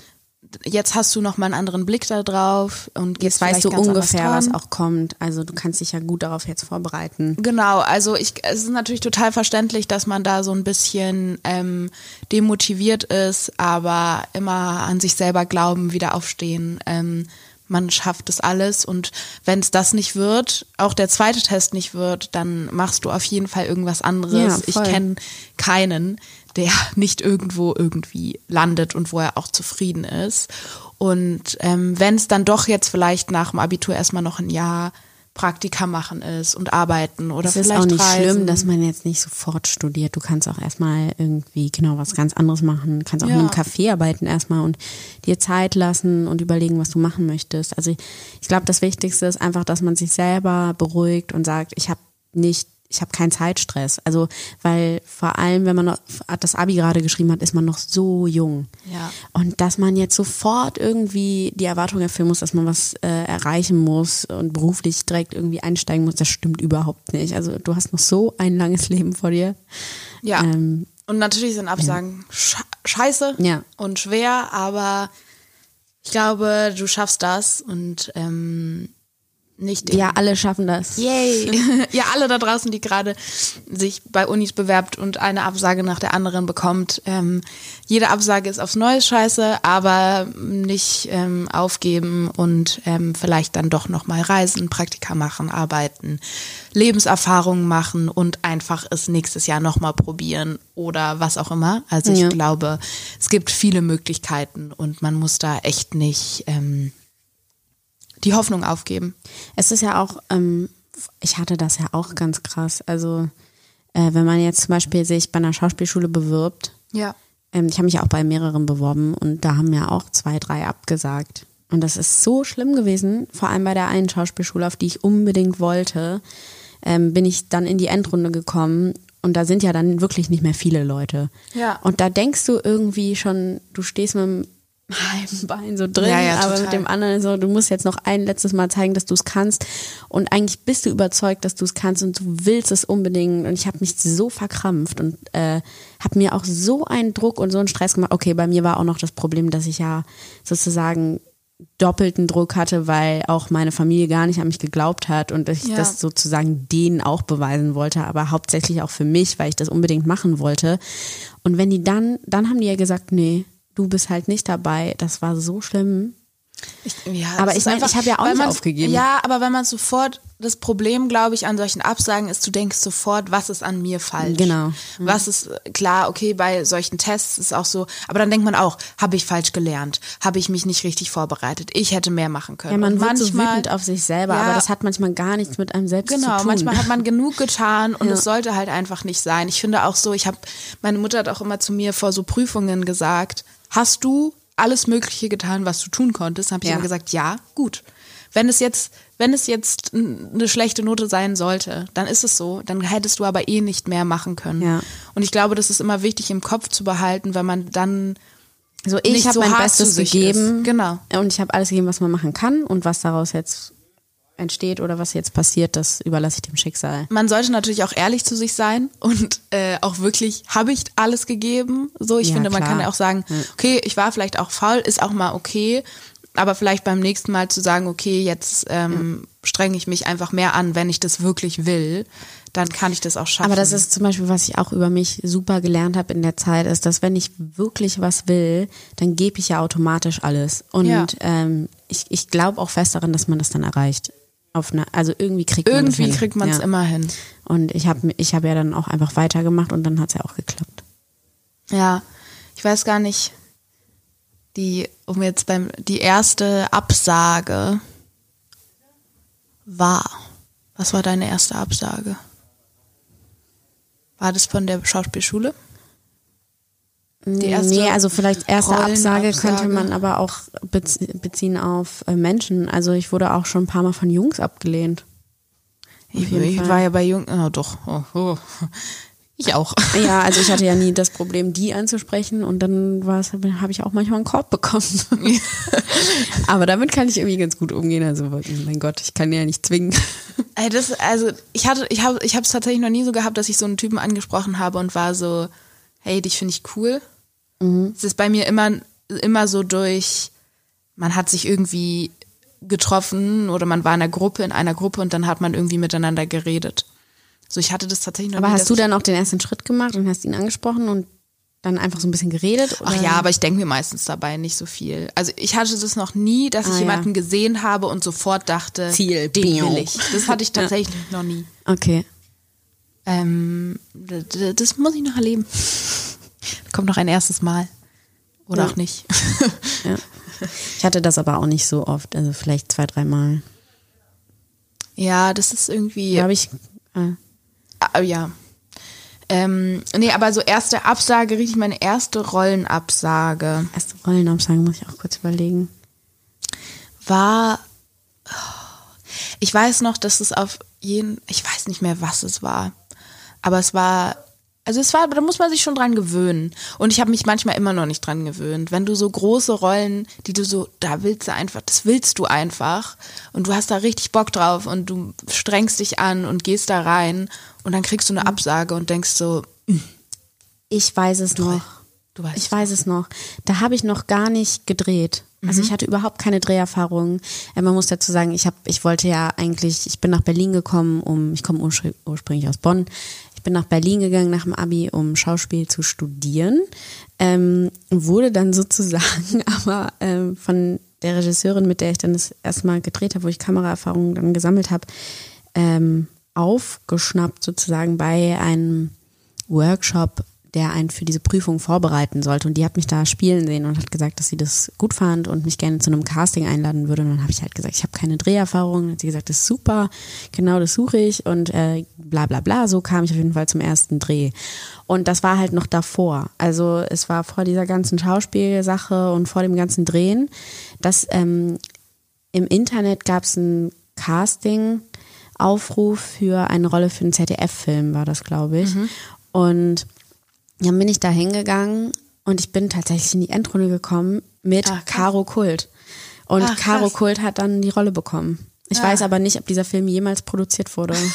jetzt hast du noch mal einen anderen Blick da drauf und Jetzt gehst weißt du ungefähr, was auch kommt. Also du kannst dich ja gut darauf jetzt vorbereiten. Genau, also ich, es ist natürlich total verständlich, dass man da so ein bisschen ähm, demotiviert ist, aber immer an sich selber glauben, wieder aufstehen. Ähm, man schafft es alles und wenn es das nicht wird, auch der zweite Test nicht wird, dann machst du auf jeden Fall irgendwas anderes. Ja, ich kenne keinen, der *laughs* nicht irgendwo irgendwie landet und wo er auch zufrieden ist. Und ähm, wenn es dann doch jetzt vielleicht nach dem Abitur erstmal noch ein Jahr Praktika machen ist und arbeiten oder Es ist vielleicht auch nicht reisen. schlimm, dass man jetzt nicht sofort studiert. Du kannst auch erstmal irgendwie genau was ganz anderes machen. Du kannst auch Ja. in einem Café arbeiten erstmal und dir Zeit lassen und überlegen, was du machen möchtest. Also ich, ich glaube, das Wichtigste ist einfach, dass man sich selber beruhigt und sagt, ich habe nicht ich habe keinen Zeitstress. Also, weil vor allem, wenn man noch das Abi gerade geschrieben hat, ist man noch so jung. Ja. Und dass man jetzt sofort irgendwie die Erwartung erfüllen muss, dass man was äh, erreichen muss und beruflich direkt irgendwie einsteigen muss, das stimmt überhaupt nicht. Also du hast noch so ein langes *laughs* Leben vor dir. Ja. Ähm, und natürlich sind Absagen sche- scheiße Ja. und schwer, aber ich glaube, du schaffst das und ähm, nicht ja, alle schaffen das. Yay! *laughs* ja, alle da draußen, die gerade sich bei Unis bewerbt und eine Absage nach der anderen bekommt. Ähm, jede Absage ist aufs Neue scheiße, aber nicht ähm, aufgeben und ähm, vielleicht dann doch nochmal reisen, Praktika machen, arbeiten, Lebenserfahrungen machen und einfach es nächstes Jahr nochmal probieren oder was auch immer. Also ich Ja. glaube, es gibt viele Möglichkeiten und man muss da echt nicht ähm, die Hoffnung aufgeben. Es ist ja auch, ähm, ich hatte das ja auch ganz krass. Also äh, wenn man jetzt zum Beispiel sich bei einer Schauspielschule bewirbt, Ja. Ähm, ich habe mich auch bei mehreren beworben und da haben ja auch zwei, drei abgesagt. Und das ist so schlimm gewesen, vor allem bei der einen Schauspielschule, auf die ich unbedingt wollte, ähm, bin ich dann in die Endrunde gekommen und da sind ja dann wirklich nicht mehr viele Leute. Ja. Und da denkst du irgendwie schon, du stehst mit dem halben Bein so drin, Ja, ja, aber mit dem anderen so, du musst jetzt noch ein letztes Mal zeigen, dass du es kannst. Und eigentlich bist du überzeugt, dass du es kannst und du willst es unbedingt. Und ich habe mich so verkrampft und äh, habe mir auch so einen Druck und so einen Stress gemacht. Okay, bei mir war auch noch das Problem, dass ich ja sozusagen doppelten Druck hatte, weil auch meine Familie gar nicht an mich geglaubt hat und ich Ja. das sozusagen denen auch beweisen wollte, aber hauptsächlich auch für mich, weil ich das unbedingt machen wollte. Und wenn die dann, dann haben die ja gesagt, nee, du bist halt nicht dabei. Das war so schlimm. Ich, ja, Aber ich ist mein, einfach- ich habe ja auch nicht aufgegeben. Ja, aber wenn man sofort, das Problem, glaube ich, an solchen Absagen ist, du denkst sofort, was ist an mir falsch? Genau. Was ist, klar, okay, bei solchen Tests ist auch so, aber dann denkt man auch, habe ich falsch gelernt? Habe ich mich nicht richtig vorbereitet? Ich hätte mehr machen können. Ja, man Und wird so manchmal, wütend auf sich selber, Ja. aber das hat manchmal gar nichts mit einem selbst zu Genau, tun. manchmal hat man *laughs* genug getan und Ja. es sollte halt einfach nicht sein. Ich finde auch so, ich habe, meine Mutter hat auch immer zu mir vor so Prüfungen gesagt, hast du alles Mögliche getan, was du tun konntest? Habe ich Ja. immer gesagt, ja, gut. Wenn es jetzt, wenn es jetzt eine schlechte Note sein sollte, dann ist es so. Dann hättest du aber eh nicht mehr machen können. Ja. Und ich glaube, das ist immer wichtig im Kopf zu behalten, wenn man dann so, ich nicht habe so mein Bestes gegeben. ist. Genau. Und ich habe alles gegeben, was man machen kann und was daraus jetzt entsteht oder was jetzt passiert, das überlasse ich dem Schicksal. man sollte natürlich auch ehrlich zu sich sein und äh, auch wirklich, habe ich alles gegeben? So, ich Ja, finde, man klar. kann ja auch sagen, okay, ich war vielleicht auch faul, ist auch mal okay. Aber vielleicht beim nächsten Mal zu sagen, okay, jetzt ähm, strenge ich mich einfach mehr an, wenn ich das wirklich will, dann kann ich das auch schaffen. Aber das ist zum Beispiel, was ich auch über mich super gelernt habe in der Zeit, ist, dass wenn ich wirklich was will, dann gebe ich ja automatisch alles. Und Ja. ähm, ich, ich glaube auch fest daran, dass man das dann erreicht. Auf eine, also irgendwie kriegt man Irgendwie das hin. kriegt man es ja. immer hin. Und ich habe ich hab ja dann auch einfach weitergemacht und dann hat es ja auch geklappt. Ja, ich weiß gar nicht, die, um jetzt beim, die erste Absage war. Was war deine erste Absage? War das von der Schauspielschule? Die erste nee, also vielleicht erste Absage könnte man aber auch bez beziehen auf äh, Menschen. Also ich wurde auch schon ein paar Mal von Jungs abgelehnt. Ich, ich war ja bei Jung, oh doch, oh, oh. Ich auch. *laughs* Ja, also ich hatte ja nie das Problem, die anzusprechen und dann war es, habe ich auch manchmal einen Korb bekommen. *laughs* Aber damit kann ich irgendwie ganz gut umgehen. Also mein Gott, ich kann ja nicht zwingen. Das, also ich hatte, ich habe, ich habe es tatsächlich noch nie so gehabt, dass ich so einen Typen angesprochen habe und war so, hey, dich finde ich cool. Es ist bei mir immer, immer so durch, man hat sich irgendwie getroffen oder man war in einer Gruppe, in einer Gruppe und dann hat man irgendwie miteinander geredet. So, ich hatte das tatsächlich noch Aber nie. hast du ich- dann auch den ersten Schritt gemacht und hast ihn angesprochen und dann einfach so ein bisschen geredet? Oder? Ach ja, aber ich denke mir meistens dabei nicht so viel. Also ich hatte das noch nie, dass ich Ah, ja. jemanden gesehen habe und sofort dachte, Ziel, den Biau. will ich. Das hatte ich *laughs* tatsächlich noch nie. Okay. Ähm, das muss ich noch erleben. Kommt noch ein erstes Mal. Oder Ja. auch nicht. *laughs* Ja. Ich hatte das aber auch nicht so oft, also vielleicht zwei, dreimal. ja, das ist irgendwie. Ja. Habe ich. Äh, Ah, ja. Ähm, nee, aber so erste Absage, richtig meine erste Rollenabsage erste Rollenabsage muss ich auch kurz überlegen. war. Ich weiß noch, dass es auf jeden. Ich weiß nicht mehr, was es war. Aber es war. Also es war, da muss man sich schon dran gewöhnen. Und ich habe mich manchmal immer noch nicht dran gewöhnt. Wenn du so große Rollen, die du so, da willst du einfach, das willst du einfach. Und du hast da richtig Bock drauf und du strengst dich an und gehst da rein und dann kriegst du eine Absage und denkst so, Ich weiß es noch. du weißt. Ich weiß es noch. Da habe ich noch gar nicht gedreht. Also ich hatte überhaupt keine Dreherfahrung. Äh, Man muss dazu sagen, ich habe, ich wollte ja eigentlich, ich bin nach Berlin gekommen, um, ich komme urspr- ursprünglich aus Bonn. Bin nach Berlin gegangen nach dem Abi, um Schauspiel zu studieren. Ähm, wurde dann sozusagen *laughs* aber ähm, von der Regisseurin, mit der ich dann das erste Mal gedreht habe, wo ich Kameraerfahrung dann gesammelt habe, ähm, aufgeschnappt sozusagen bei einem Workshop, der einen für diese Prüfung vorbereiten sollte. Und die hat mich da spielen sehen und hat gesagt, dass sie das gut fand und mich gerne zu einem Casting einladen würde. Und dann habe ich halt gesagt, ich habe keine Dreherfahrung. Dann hat sie gesagt, das ist super, genau das suche ich und äh, bla bla bla. So kam ich auf jeden Fall zum ersten Dreh. Und das war halt noch davor. Also es war vor dieser ganzen Schauspielsache und vor dem ganzen Drehen, dass ähm, im Internet gab es ein Casting-Aufruf für eine Rolle für einen ZDF-Film, war das, glaube ich. Und dann bin ich da hingegangen und ich bin tatsächlich in die Endrunde gekommen mit krass. Caro Kult. Und Ach, Caro. Kult hat dann die Rolle bekommen. Ich Ah. weiß aber nicht, ob dieser Film jemals produziert wurde. *laughs*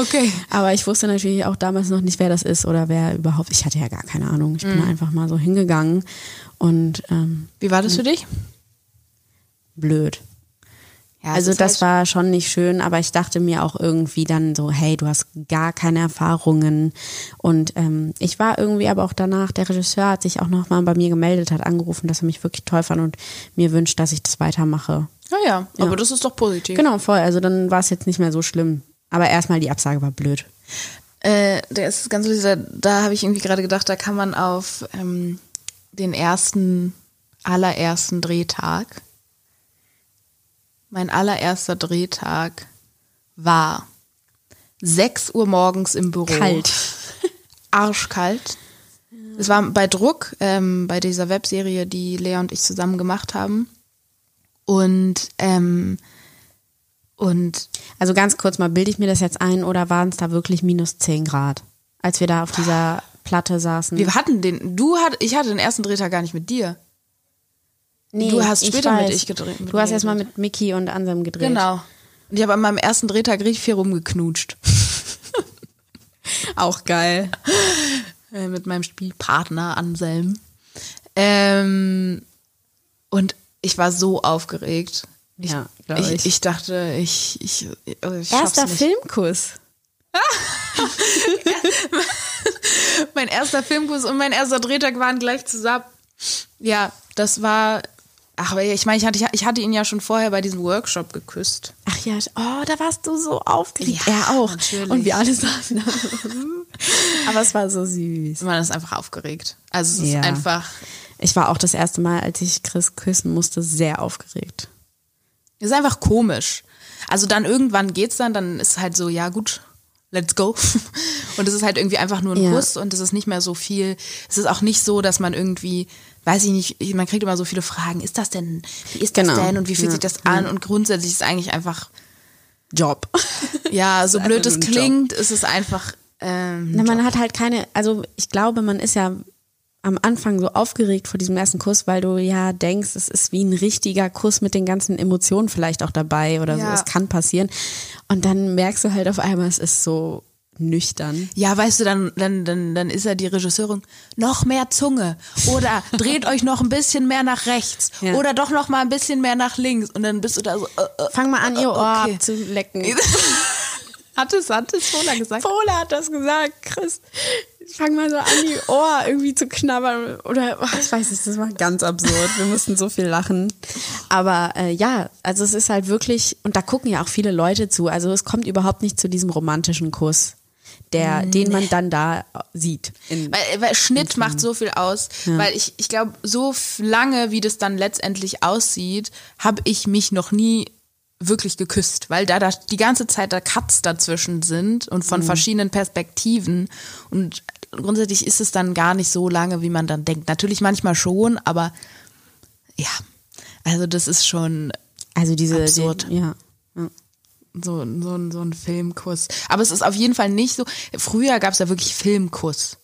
Okay. aber ich wusste natürlich auch damals noch nicht, wer das ist oder wer überhaupt. Ich hatte ja gar keine Ahnung. Ich bin da einfach mal so hingegangen und ähm, Wie war das für dich? blöd. Ja, Also das halt- war schon nicht schön, aber ich dachte mir auch irgendwie dann so, hey, du hast gar keine Erfahrungen. Und ähm, ich war irgendwie aber auch danach, der Regisseur hat sich auch nochmal bei mir gemeldet, hat angerufen, dass er mich wirklich toll fand und mir wünscht, dass ich das weitermache. Ja, ja, Ja. aber das ist doch positiv. Genau, voll. Also dann war es jetzt nicht mehr so schlimm. Aber erstmal die Absage war blöd. Äh, der ist ganz lustig, da, da habe ich irgendwie gerade gedacht, da kann man auf ähm, den ersten, allerersten Drehtag, mein allererster Drehtag war 6 Uhr morgens im Büro. Kalt. *laughs* Arschkalt. Es war bei Druck, ähm, bei dieser Webserie, die Lea und ich zusammen gemacht haben. Und, ähm, und Also ganz kurz mal, bilde ich mir das jetzt ein oder waren es da wirklich minus 10 Grad, als wir da auf dieser Platte saßen? wir hatten den, du hat, ich hatte den ersten Drehtag gar nicht mit dir. Nee, du hast später mit ich gedreht- mit Du hast erstmal mit Mickey und Ansem gedreht. Genau. Und ich habe an meinem ersten Drehtag richtig viel rumgeknutscht. *laughs* Auch geil. Äh, mit meinem Spielpartner Anselm. Ähm, und ich war so aufgeregt. Ich, Ja, ich. ich. ich. dachte, ich, ich, ich schaff's Erster nicht. Filmkuss. *laughs* Mein erster Filmkurs und mein erster Drehtag waren gleich zusammen. Ja, das war. Ach, aber ich meine, ich hatte, ich hatte ihn ja schon vorher bei diesem Workshop geküsst. Ach ja, oh, da warst du so aufgeregt. Ja, er auch. natürlich. Und wir alle saßen da. *laughs* Aber es war so süß. Man ist einfach aufgeregt. Also es Ja. ist einfach. Ich war auch das erste Mal, als ich Chris küssen musste, sehr aufgeregt. Ist einfach komisch. Also dann irgendwann geht's dann, dann ist halt so, ja gut, let's go. *laughs* Und es ist halt irgendwie einfach nur ein Ja. Kuss und es ist nicht mehr so viel. Es ist auch nicht so, dass man irgendwie, weiß ich nicht, man kriegt immer so viele Fragen. Ist das denn, wie ist das Genau. denn und wie fühlt Ja. sich das an? Und grundsätzlich ist es eigentlich einfach, Job. *laughs* ja, so *laughs* blöd es ein Job. klingt, ist es einfach. Ähm, Na, man hat halt keine, also ich glaube, man ist ja am Anfang so aufgeregt vor diesem ersten Kuss, weil du ja denkst, es ist wie ein richtiger Kuss mit den ganzen Emotionen vielleicht auch dabei oder Ja. so. Es kann passieren. Und dann merkst du halt auf einmal, es ist so nüchtern. Ja, weißt du, dann, dann, dann, dann ist ja die Regisseurin noch mehr Zunge oder dreht euch noch ein bisschen mehr nach rechts Ja. oder doch noch mal ein bisschen mehr nach links und dann bist du da so. Äh, äh. Fang mal an, ihr Ohr Okay. abzulecken. *laughs* Hat es, hat es Fola gesagt? Pola hat das gesagt, Chris. Fang mal so an, die Ohr irgendwie zu knabbern. Oder, oh, ich weiß nicht, das war ganz absurd. Wir mussten so viel lachen. Aber äh, ja, also es ist halt wirklich, und da gucken ja auch viele Leute zu. Also es kommt überhaupt nicht zu diesem romantischen Kuss, der, den man dann da sieht. In, Weil, weil Schnitt macht so viel aus, weil ich, ich glaube, so lange, wie das dann letztendlich aussieht, habe ich mich noch nie wirklich geküsst, weil da, da die ganze Zeit da Cuts dazwischen sind und von verschiedenen Perspektiven und grundsätzlich ist es dann gar nicht so lange, wie man dann denkt. Natürlich manchmal schon, aber ja, also das ist schon also diese, Absurd. Ja. ja. So, so, ein- so ein Filmkuss. Aber es ist auf jeden Fall nicht so. Früher gab es ja wirklich Filmkuss.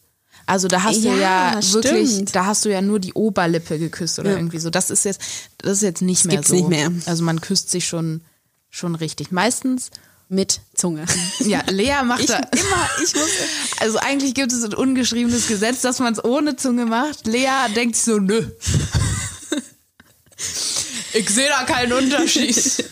Also da hast du Ja, ja wirklich, stimmt. da hast du ja nur die Oberlippe geküsst oder Ja. irgendwie so. Das ist jetzt, das ist jetzt nicht mehr gibt's so. nicht mehr. Also man küsst sich schon, schon richtig. Meistens, Mit Zunge. ja, Lea macht Ich da *laughs* immer, ich muss. Also eigentlich gibt es ein ungeschriebenes Gesetz, dass man es ohne Zunge macht. Lea denkt sich so, nö. *laughs* Ich sehe da keinen Unterschied. *laughs*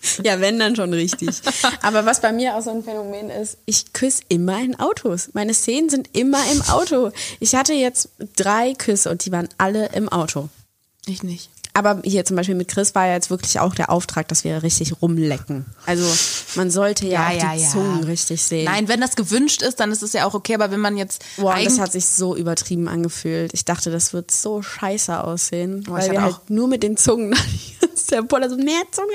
*laughs* Ja, wenn dann schon richtig. *laughs* Aber was bei mir auch so ein Phänomen ist, ich küsse immer in Autos. Meine Szenen sind immer im Auto. Ich hatte jetzt drei Küsse und die waren alle im Auto. Ich nicht. Aber hier zum Beispiel mit Chris war ja jetzt wirklich auch der Auftrag, dass wir richtig rumlecken. Also man sollte ja, Ja, auch ja, die ja. Zungen richtig sehen. Nein, wenn das gewünscht ist, dann ist es ja auch okay, aber wenn man jetzt Boah, das hat sich so übertrieben angefühlt. Ich dachte, das wird so scheiße aussehen. Boah, ich weil wir hatte halt nur mit den Zungen. *laughs* der Poller so, mehr Zunge.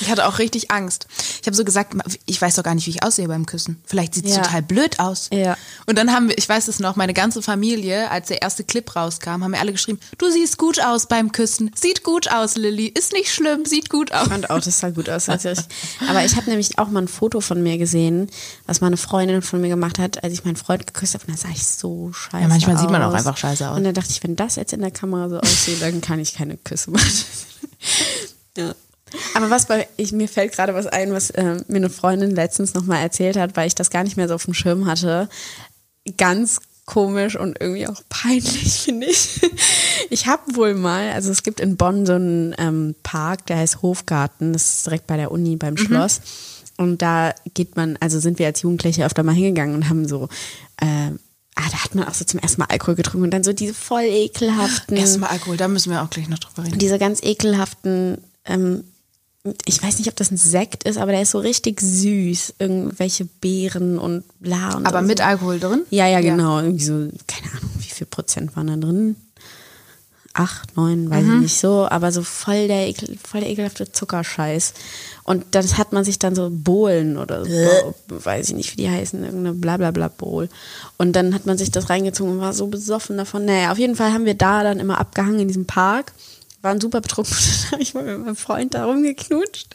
Ich hatte auch richtig Angst. Ich habe so gesagt, ich weiß doch gar nicht, wie ich aussehe beim Küssen. Vielleicht sieht es Ja. total blöd aus. Ja. Und dann haben wir, ich weiß es noch, meine ganze Familie, als der erste Clip rauskam, haben mir alle geschrieben, du siehst gut aus beim Küssen. Sieht gut aus, Lilly. Ist nicht schlimm, sieht gut aus. Ich fand auch, das sah gut aus. tatsächlich. Aber ich habe nämlich auch mal ein Foto von mir gesehen, was meine Freundin von mir gemacht hat, als ich meinen Freund geküsst habe. Und da sah ich so scheiße Ja, manchmal aus. sieht man auch einfach scheiße aus. Und dann dachte ich, wenn das jetzt in der Kamera so aussieht, dann kann ich keine Küsse machen. *laughs* ja. Aber was bei, ich, mir fällt gerade was ein, was äh, mir eine Freundin letztens nochmal erzählt hat, weil ich das gar nicht mehr so auf dem Schirm hatte. Ganz komisch und irgendwie auch peinlich, *laughs* finde ich. Ich habe wohl mal, also es gibt in Bonn so einen ähm, Park, der heißt Hofgarten, das ist direkt bei der Uni beim Schloss. Und da geht man, also sind wir als Jugendliche öfter mal hingegangen und haben so, äh, ah, da hat man auch so zum ersten Mal Alkohol getrunken und dann so diese voll ekelhaften Erstmal Alkohol, da müssen wir auch gleich noch drüber reden. diese ganz ekelhaften, ähm, ich weiß nicht, ob das ein Sekt ist, aber der ist so richtig süß. Irgendwelche Beeren und bla und Aber so. mit Alkohol drin? Ja, ja, genau. Irgendwie so, keine Ahnung, wie viel Prozent waren da drin? Acht, neun, weiß Mhm. ich nicht so, aber so voll der, ekel, voll der ekelhafte Zuckerscheiß. Und das hat man sich dann so Bohlen oder so, weiß ich nicht, wie die heißen, irgendeine blablabla Bowl. Und dann hat man sich das reingezogen und war so besoffen davon. Naja, auf jeden Fall haben wir da dann immer abgehangen in diesem Park, waren super betrunken. *laughs* Dann habe ich mal mit meinem Freund da rumgeknutscht.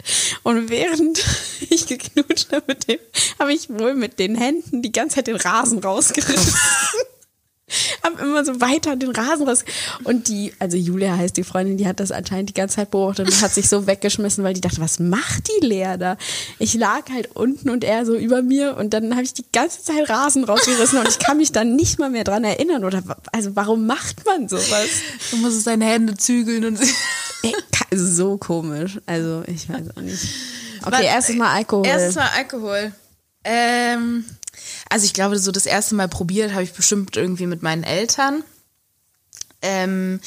Und während *laughs* ich geknutscht habe mit dem, habe ich wohl mit den Händen die ganze Zeit den Rasen rausgerissen. *laughs* *laughs* Hab immer so weiter den Rasen raus. Und die, also Julia heißt die Freundin, die hat das anscheinend die ganze Zeit beobachtet und hat sich so *laughs* weggeschmissen, weil die dachte, was macht die Lea da? Ich lag halt unten und er so über mir und dann habe ich die ganze Zeit Rasen rausgerissen und ich kann mich dann nicht mal mehr dran erinnern. Oder also warum macht man sowas? Du musst seine Hände zügeln und *laughs* so komisch. Also, ich weiß auch nicht. Okay, erstes Mal Alkohol. Erstes Mal Alkohol. Ähm, also ich glaube, so das erste Mal probiert habe ich bestimmt irgendwie mit meinen Eltern. Ähm,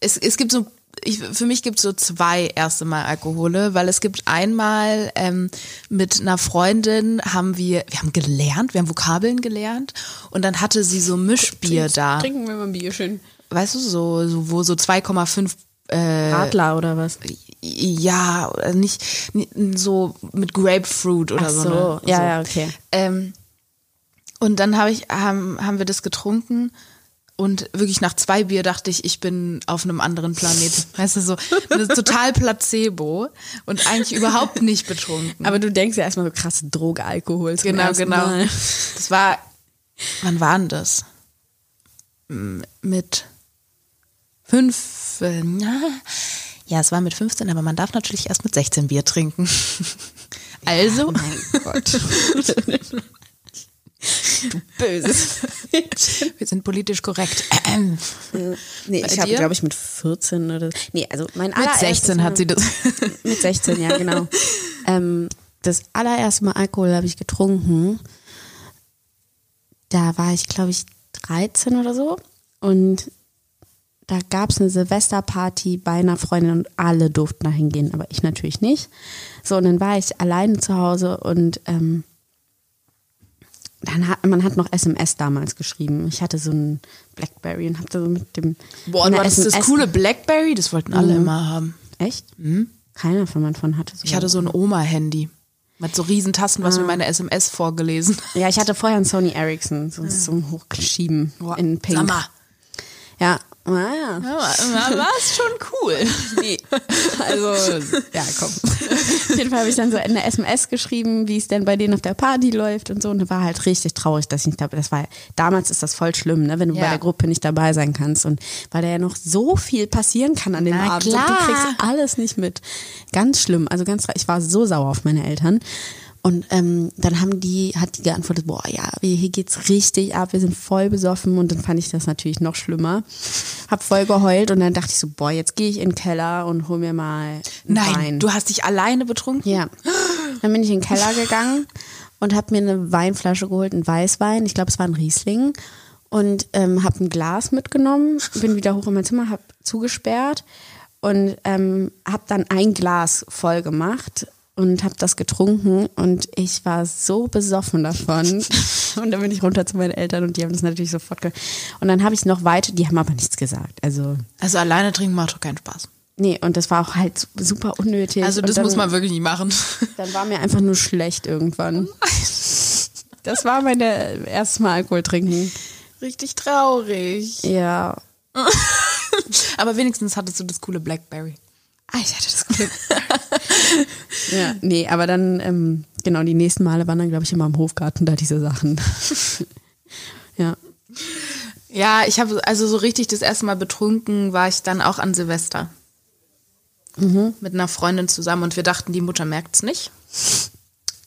es, es gibt so, ich, für mich gibt es so zwei erste Mal Alkohole, weil es gibt einmal ähm, mit einer Freundin haben wir, wir haben gelernt, wir haben Vokabeln gelernt und dann hatte sie so Mischbier da. Trinken wir mal ein Bier schön. Weißt du, so, so wo so 2,5 äh, Radler oder was? ja, nicht, nicht so mit Grapefruit oder Ach so. so, ne? ja, ja, okay. Ähm, und dann habe ich, haben, haben wir das getrunken und wirklich nach zwei Bier dachte ich, ich bin auf einem anderen Planeten. *laughs* Weißt du, so das ist total Placebo und eigentlich überhaupt nicht betrunken. Aber du denkst ja erstmal so krasse Droge, Alkohol. Zum genau, genau. Mal. Das war, wann war denn das? Mit fünf, na, ja, es war mit 15, aber man darf natürlich erst mit 16 Bier trinken. Also, Mein Gott. *laughs* du böses. *laughs* wir sind politisch korrekt. nee, Bei ich habe, glaube ich, mit 14 oder Nee, also mein Mit allererstes 16 Mal- hat sie das. *laughs* Mit 16, ja, genau. ähm, das allererste Mal Alkohol habe ich getrunken. Da war ich, glaube ich, 13 oder so. Und da gab es eine Silvesterparty bei einer Freundin und alle durften da hingehen, aber ich natürlich nicht. So, und dann war ich alleine zu Hause und ähm, dann hat, man hat noch SMS damals geschrieben. Ich hatte so ein Blackberry und hatte so mit dem. Boah, mit du hattest das coole Blackberry, das wollten alle immer haben. Echt? Keiner von meinen von hatte so. Ich hatte so ein Oma-Handy. Mit so riesen Tasten, was mir meine SMS vorgelesen. Ja, ich hatte vorher einen Sony Ericsson, so, so ein Hochschieben in Pink. Sag mal. Ja, naja. Ja, war es schon cool. Nee. Also, ja, komm. Auf jeden Fall habe ich dann so eine SMS geschrieben, wie es denn bei denen auf der Party läuft und so. Und war halt richtig traurig, dass ich nicht dabei Das war damals ist das voll schlimm, ne, wenn du Ja. bei der Gruppe nicht dabei sein kannst. Und weil da ja noch so viel passieren kann an dem Na Abend. Und du klar. kriegst alles nicht mit. Ganz schlimm. Also ganz ich war so sauer auf meine Eltern. Und ähm, dann haben die, hat die geantwortet, boah, ja, hier geht's richtig ab, wir sind voll besoffen. Und dann fand ich das natürlich noch schlimmer. Hab voll geheult und dann dachte ich so, boah, jetzt gehe ich in den Keller und hol mir mal Nein, Wein. du hast dich alleine betrunken? Ja. Dann bin ich in den Keller gegangen und habe mir eine Weinflasche geholt, einen Weißwein. Ich glaube, es war ein Riesling. Und ähm, habe ein Glas mitgenommen, bin wieder hoch in mein Zimmer, habe zugesperrt und ähm, habe dann ein Glas voll gemacht und habe das getrunken und ich war so besoffen davon. *laughs* Und dann bin ich runter zu meinen Eltern und die haben das natürlich sofort ge Und dann habe ich noch weiter, die haben aber nichts gesagt. Also, Also alleine trinken macht doch keinen Spaß. nee, und das war auch halt super unnötig. Also das dann- muss man wirklich nicht machen. *laughs* dann war mir einfach nur schlecht irgendwann. Das war mein erstes Mal Alkohol trinken. Richtig traurig. Ja. *laughs* Aber wenigstens hattest du das coole Blackberry. Ah, ich hatte das Glück. Ja, nee, aber dann, ähm, genau, die nächsten Male waren dann, glaube ich, immer im Hofgarten da diese Sachen. *laughs* ja. Ja, ich habe also so richtig das erste Mal betrunken war ich dann auch an Silvester. Mit einer Freundin zusammen und wir dachten, die Mutter merkt's nicht.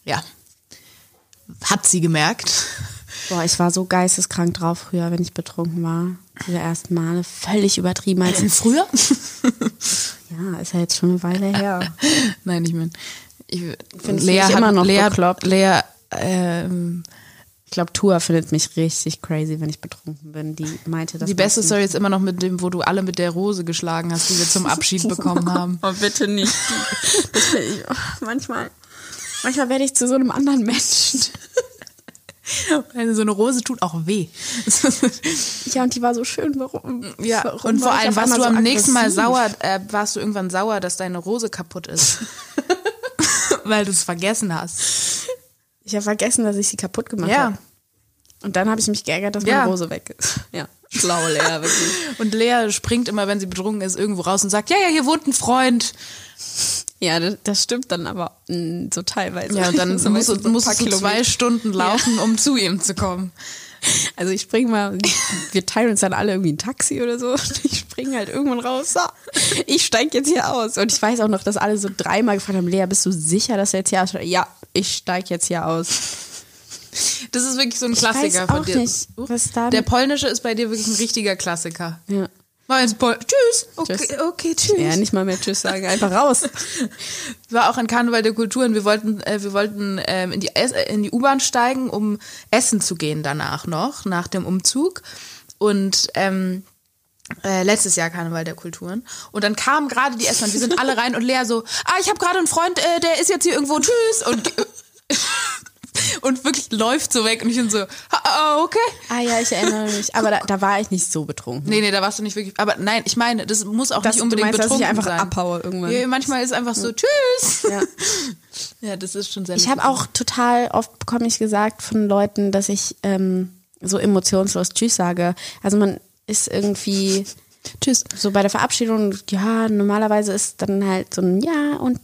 Ja. Hat sie gemerkt. Boah, ich war so geisteskrank drauf früher, wenn ich betrunken war. Diese ersten Male. Völlig übertrieben. Als, Früher? *laughs* ja, ist ja jetzt schon eine Weile her. *laughs* Nein, ich meine, ich Findest du mich immer noch Lea, bekloppt? Lea, ähm, Ich glaube, Tua findet mich richtig crazy, wenn ich betrunken bin. Die meinte, dass die beste es Story ist immer noch mit dem, wo du alle mit der Rose geschlagen hast, die wir zum Abschied *laughs* bekommen haben. Oh, bitte nicht. *laughs* Das ich. oh, manchmal, manchmal werde ich zu so einem anderen Menschen. *laughs* Also so eine Rose tut auch weh. *laughs* Ja, und die war so schön. Warum? Ja, warum und vor allem warst du am so nächsten Mal sauer, äh, warst du irgendwann sauer, dass deine Rose kaputt ist. *laughs* Weil du es vergessen hast. Ich habe vergessen, dass ich sie kaputt gemacht Ja. habe. Und dann habe ich mich geärgert, dass meine Ja. Rose weg ist. Ja. Schlau, Lea, wirklich. Und Lea springt immer, wenn sie betrunken ist, irgendwo raus und sagt, ja, ja, hier wohnt ein Freund. Ja, das, das stimmt dann aber mh, so teilweise. Ja, dann *laughs* So musst, du- ein musst paar du zwei. Stunden laufen, um zu ihm zu kommen. *laughs* Also ich spring mal, wir teilen uns dann alle irgendwie ein Taxi oder so. Und *laughs* ich springe halt irgendwann raus. So, ich steig jetzt hier aus. Und ich weiß auch noch, dass alle so dreimal gefragt haben, Lea, bist du sicher, dass du jetzt hier aussteigst? Ja, ich steig jetzt hier aus. Das ist wirklich so ein weiß Klassiker von dir. nicht, Der polnische ist bei dir wirklich ein richtiger Klassiker. Ja. Meins, tschüss. Okay, tschüss. okay, tschüss. Ja, nicht mal mehr Tschüss sagen, einfach raus. *laughs* War auch ein Karneval der Kulturen. Wir wollten, äh, wir wollten ähm, in die, in die U-Bahn steigen, um essen zu gehen danach noch, nach dem Umzug. Und ähm, äh, letztes Jahr Karneval der Kulturen. Und dann kamen gerade die Essmann, wir sind alle rein und Lea so, ah, ich habe gerade einen Freund, äh, der ist jetzt hier irgendwo, tschüss. Und *laughs* und wirklich läuft so weg und ich bin so, ah, okay. Ah ja, ich erinnere mich. *laughs* Aber da, da war ich nicht so betrunken. Nee, nee, da warst du nicht wirklich. Aber nein, ich meine, das muss auch das, nicht unbedingt du meinst, betrunken dass ich einfach sein. abhaue irgendwann. Ja, manchmal ist einfach so, tschüss. Ja, *laughs* ja das ist schon sehr Ich habe auch total oft bekomme ich gesagt von Leuten, dass ich ähm, so emotionslos Tschüss sage. Also man ist irgendwie *laughs* Tschüss. So bei der Verabschiedung, ja, normalerweise ist dann halt so ein Ja und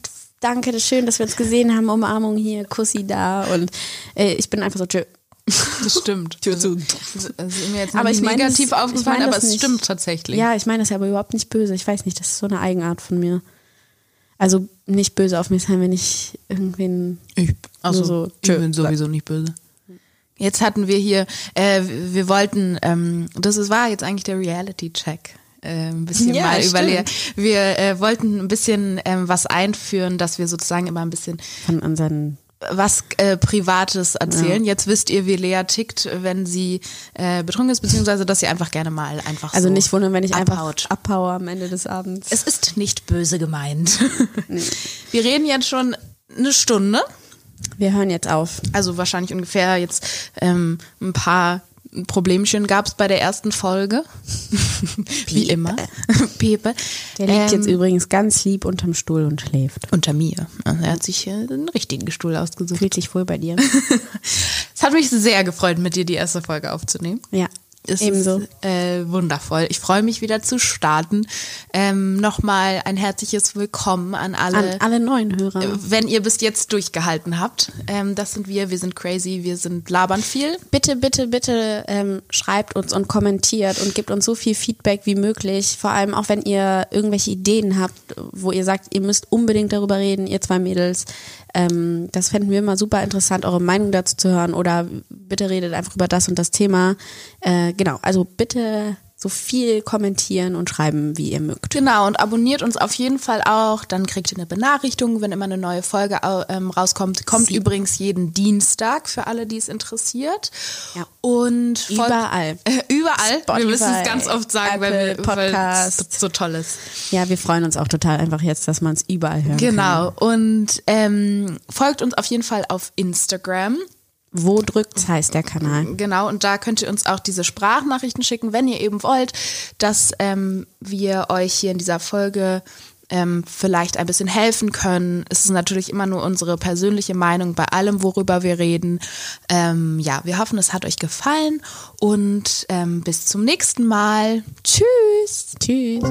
danke, das ist schön, dass wir uns gesehen haben, Umarmung hier, Kussi da und äh, ich bin einfach so, tschö. Das stimmt. *laughs* Tür zu. Das ist mir jetzt aber ich meine, negativ das, aufgefallen, aber es nicht. stimmt tatsächlich. Ja, ich meine das ist aber überhaupt nicht böse. Ich weiß nicht, das ist so eine Eigenart von mir. Also nicht böse auf mich sein, wenn ich irgendwen ich, also, so ich bin sowieso nicht böse. Jetzt hatten wir hier, äh, wir wollten, ähm, das ist, war jetzt eigentlich der Reality-Check äh, ein bisschen ja, mal überlegen. Wir äh, wollten ein bisschen ähm, was einführen, dass wir sozusagen immer ein bisschen von unseren was äh, Privates erzählen. Ja. Jetzt wisst ihr, wie Lea tickt, wenn sie äh, betrunken ist, beziehungsweise dass sie einfach gerne mal einfach Also so nicht wundern, wenn ich abhaut. einfach abhaue am Ende des Abends. Es ist nicht böse gemeint. *laughs* Nee. Wir reden jetzt schon eine Stunde. Wir hören jetzt auf. Also wahrscheinlich ungefähr jetzt ähm, ein paar ein Problemchen gab es bei der ersten Folge. *laughs* Wie immer. *laughs* Pepe. Der liegt ähm, jetzt übrigens ganz lieb unterm Stuhl und schläft. Unter mir. Also er hat sich einen richtigen Stuhl ausgesucht. Fühlt sich wohl bei dir. *laughs* es hat mich sehr gefreut, mit dir die erste Folge aufzunehmen. Ja. Es Ebenso. Ist, äh, wundervoll. Ich freue mich wieder zu starten. Ähm, Nochmal ein herzliches Willkommen an alle. An alle neuen Hörer. Äh, wenn ihr bis jetzt durchgehalten habt. Ähm, das sind wir. Wir sind crazy. Wir sind labern viel. Bitte, bitte, bitte ähm, schreibt uns und kommentiert und gebt uns so viel Feedback wie möglich. Vor allem auch, wenn ihr irgendwelche Ideen habt, wo ihr sagt, ihr müsst unbedingt darüber reden, ihr zwei Mädels. Ähm, das fänden wir immer super interessant, eure Meinung dazu zu hören. Oder bitte redet einfach über das und das Thema. Äh, genau, also bitte so viel kommentieren und schreiben, wie ihr mögt. Genau, und abonniert uns auf jeden Fall auch. Dann kriegt ihr eine Benachrichtigung, wenn immer eine neue Folge ähm, rauskommt. Kommt Sie. übrigens jeden Dienstag für alle, die es interessiert. Ja. Und überall. Äh, *laughs* überall. Spotify, wir müssen es ganz oft sagen, Apple, weil, wir, Podcast. so toll ist. Ja, wir freuen uns auch total einfach jetzt, dass man es überall hört. Genau. Kann. Und ähm, folgt uns auf jeden Fall auf Instagram. Wo drückt's heißt der Kanal. Genau, und da könnt ihr uns auch diese Sprachnachrichten schicken, wenn ihr eben wollt, dass ähm, wir euch hier in dieser Folge ähm, vielleicht ein bisschen helfen können. Es ist natürlich immer nur unsere persönliche Meinung bei allem, worüber wir reden. Ähm, ja, wir hoffen, es hat euch gefallen und ähm, bis zum nächsten Mal. Tschüss. Tschüss.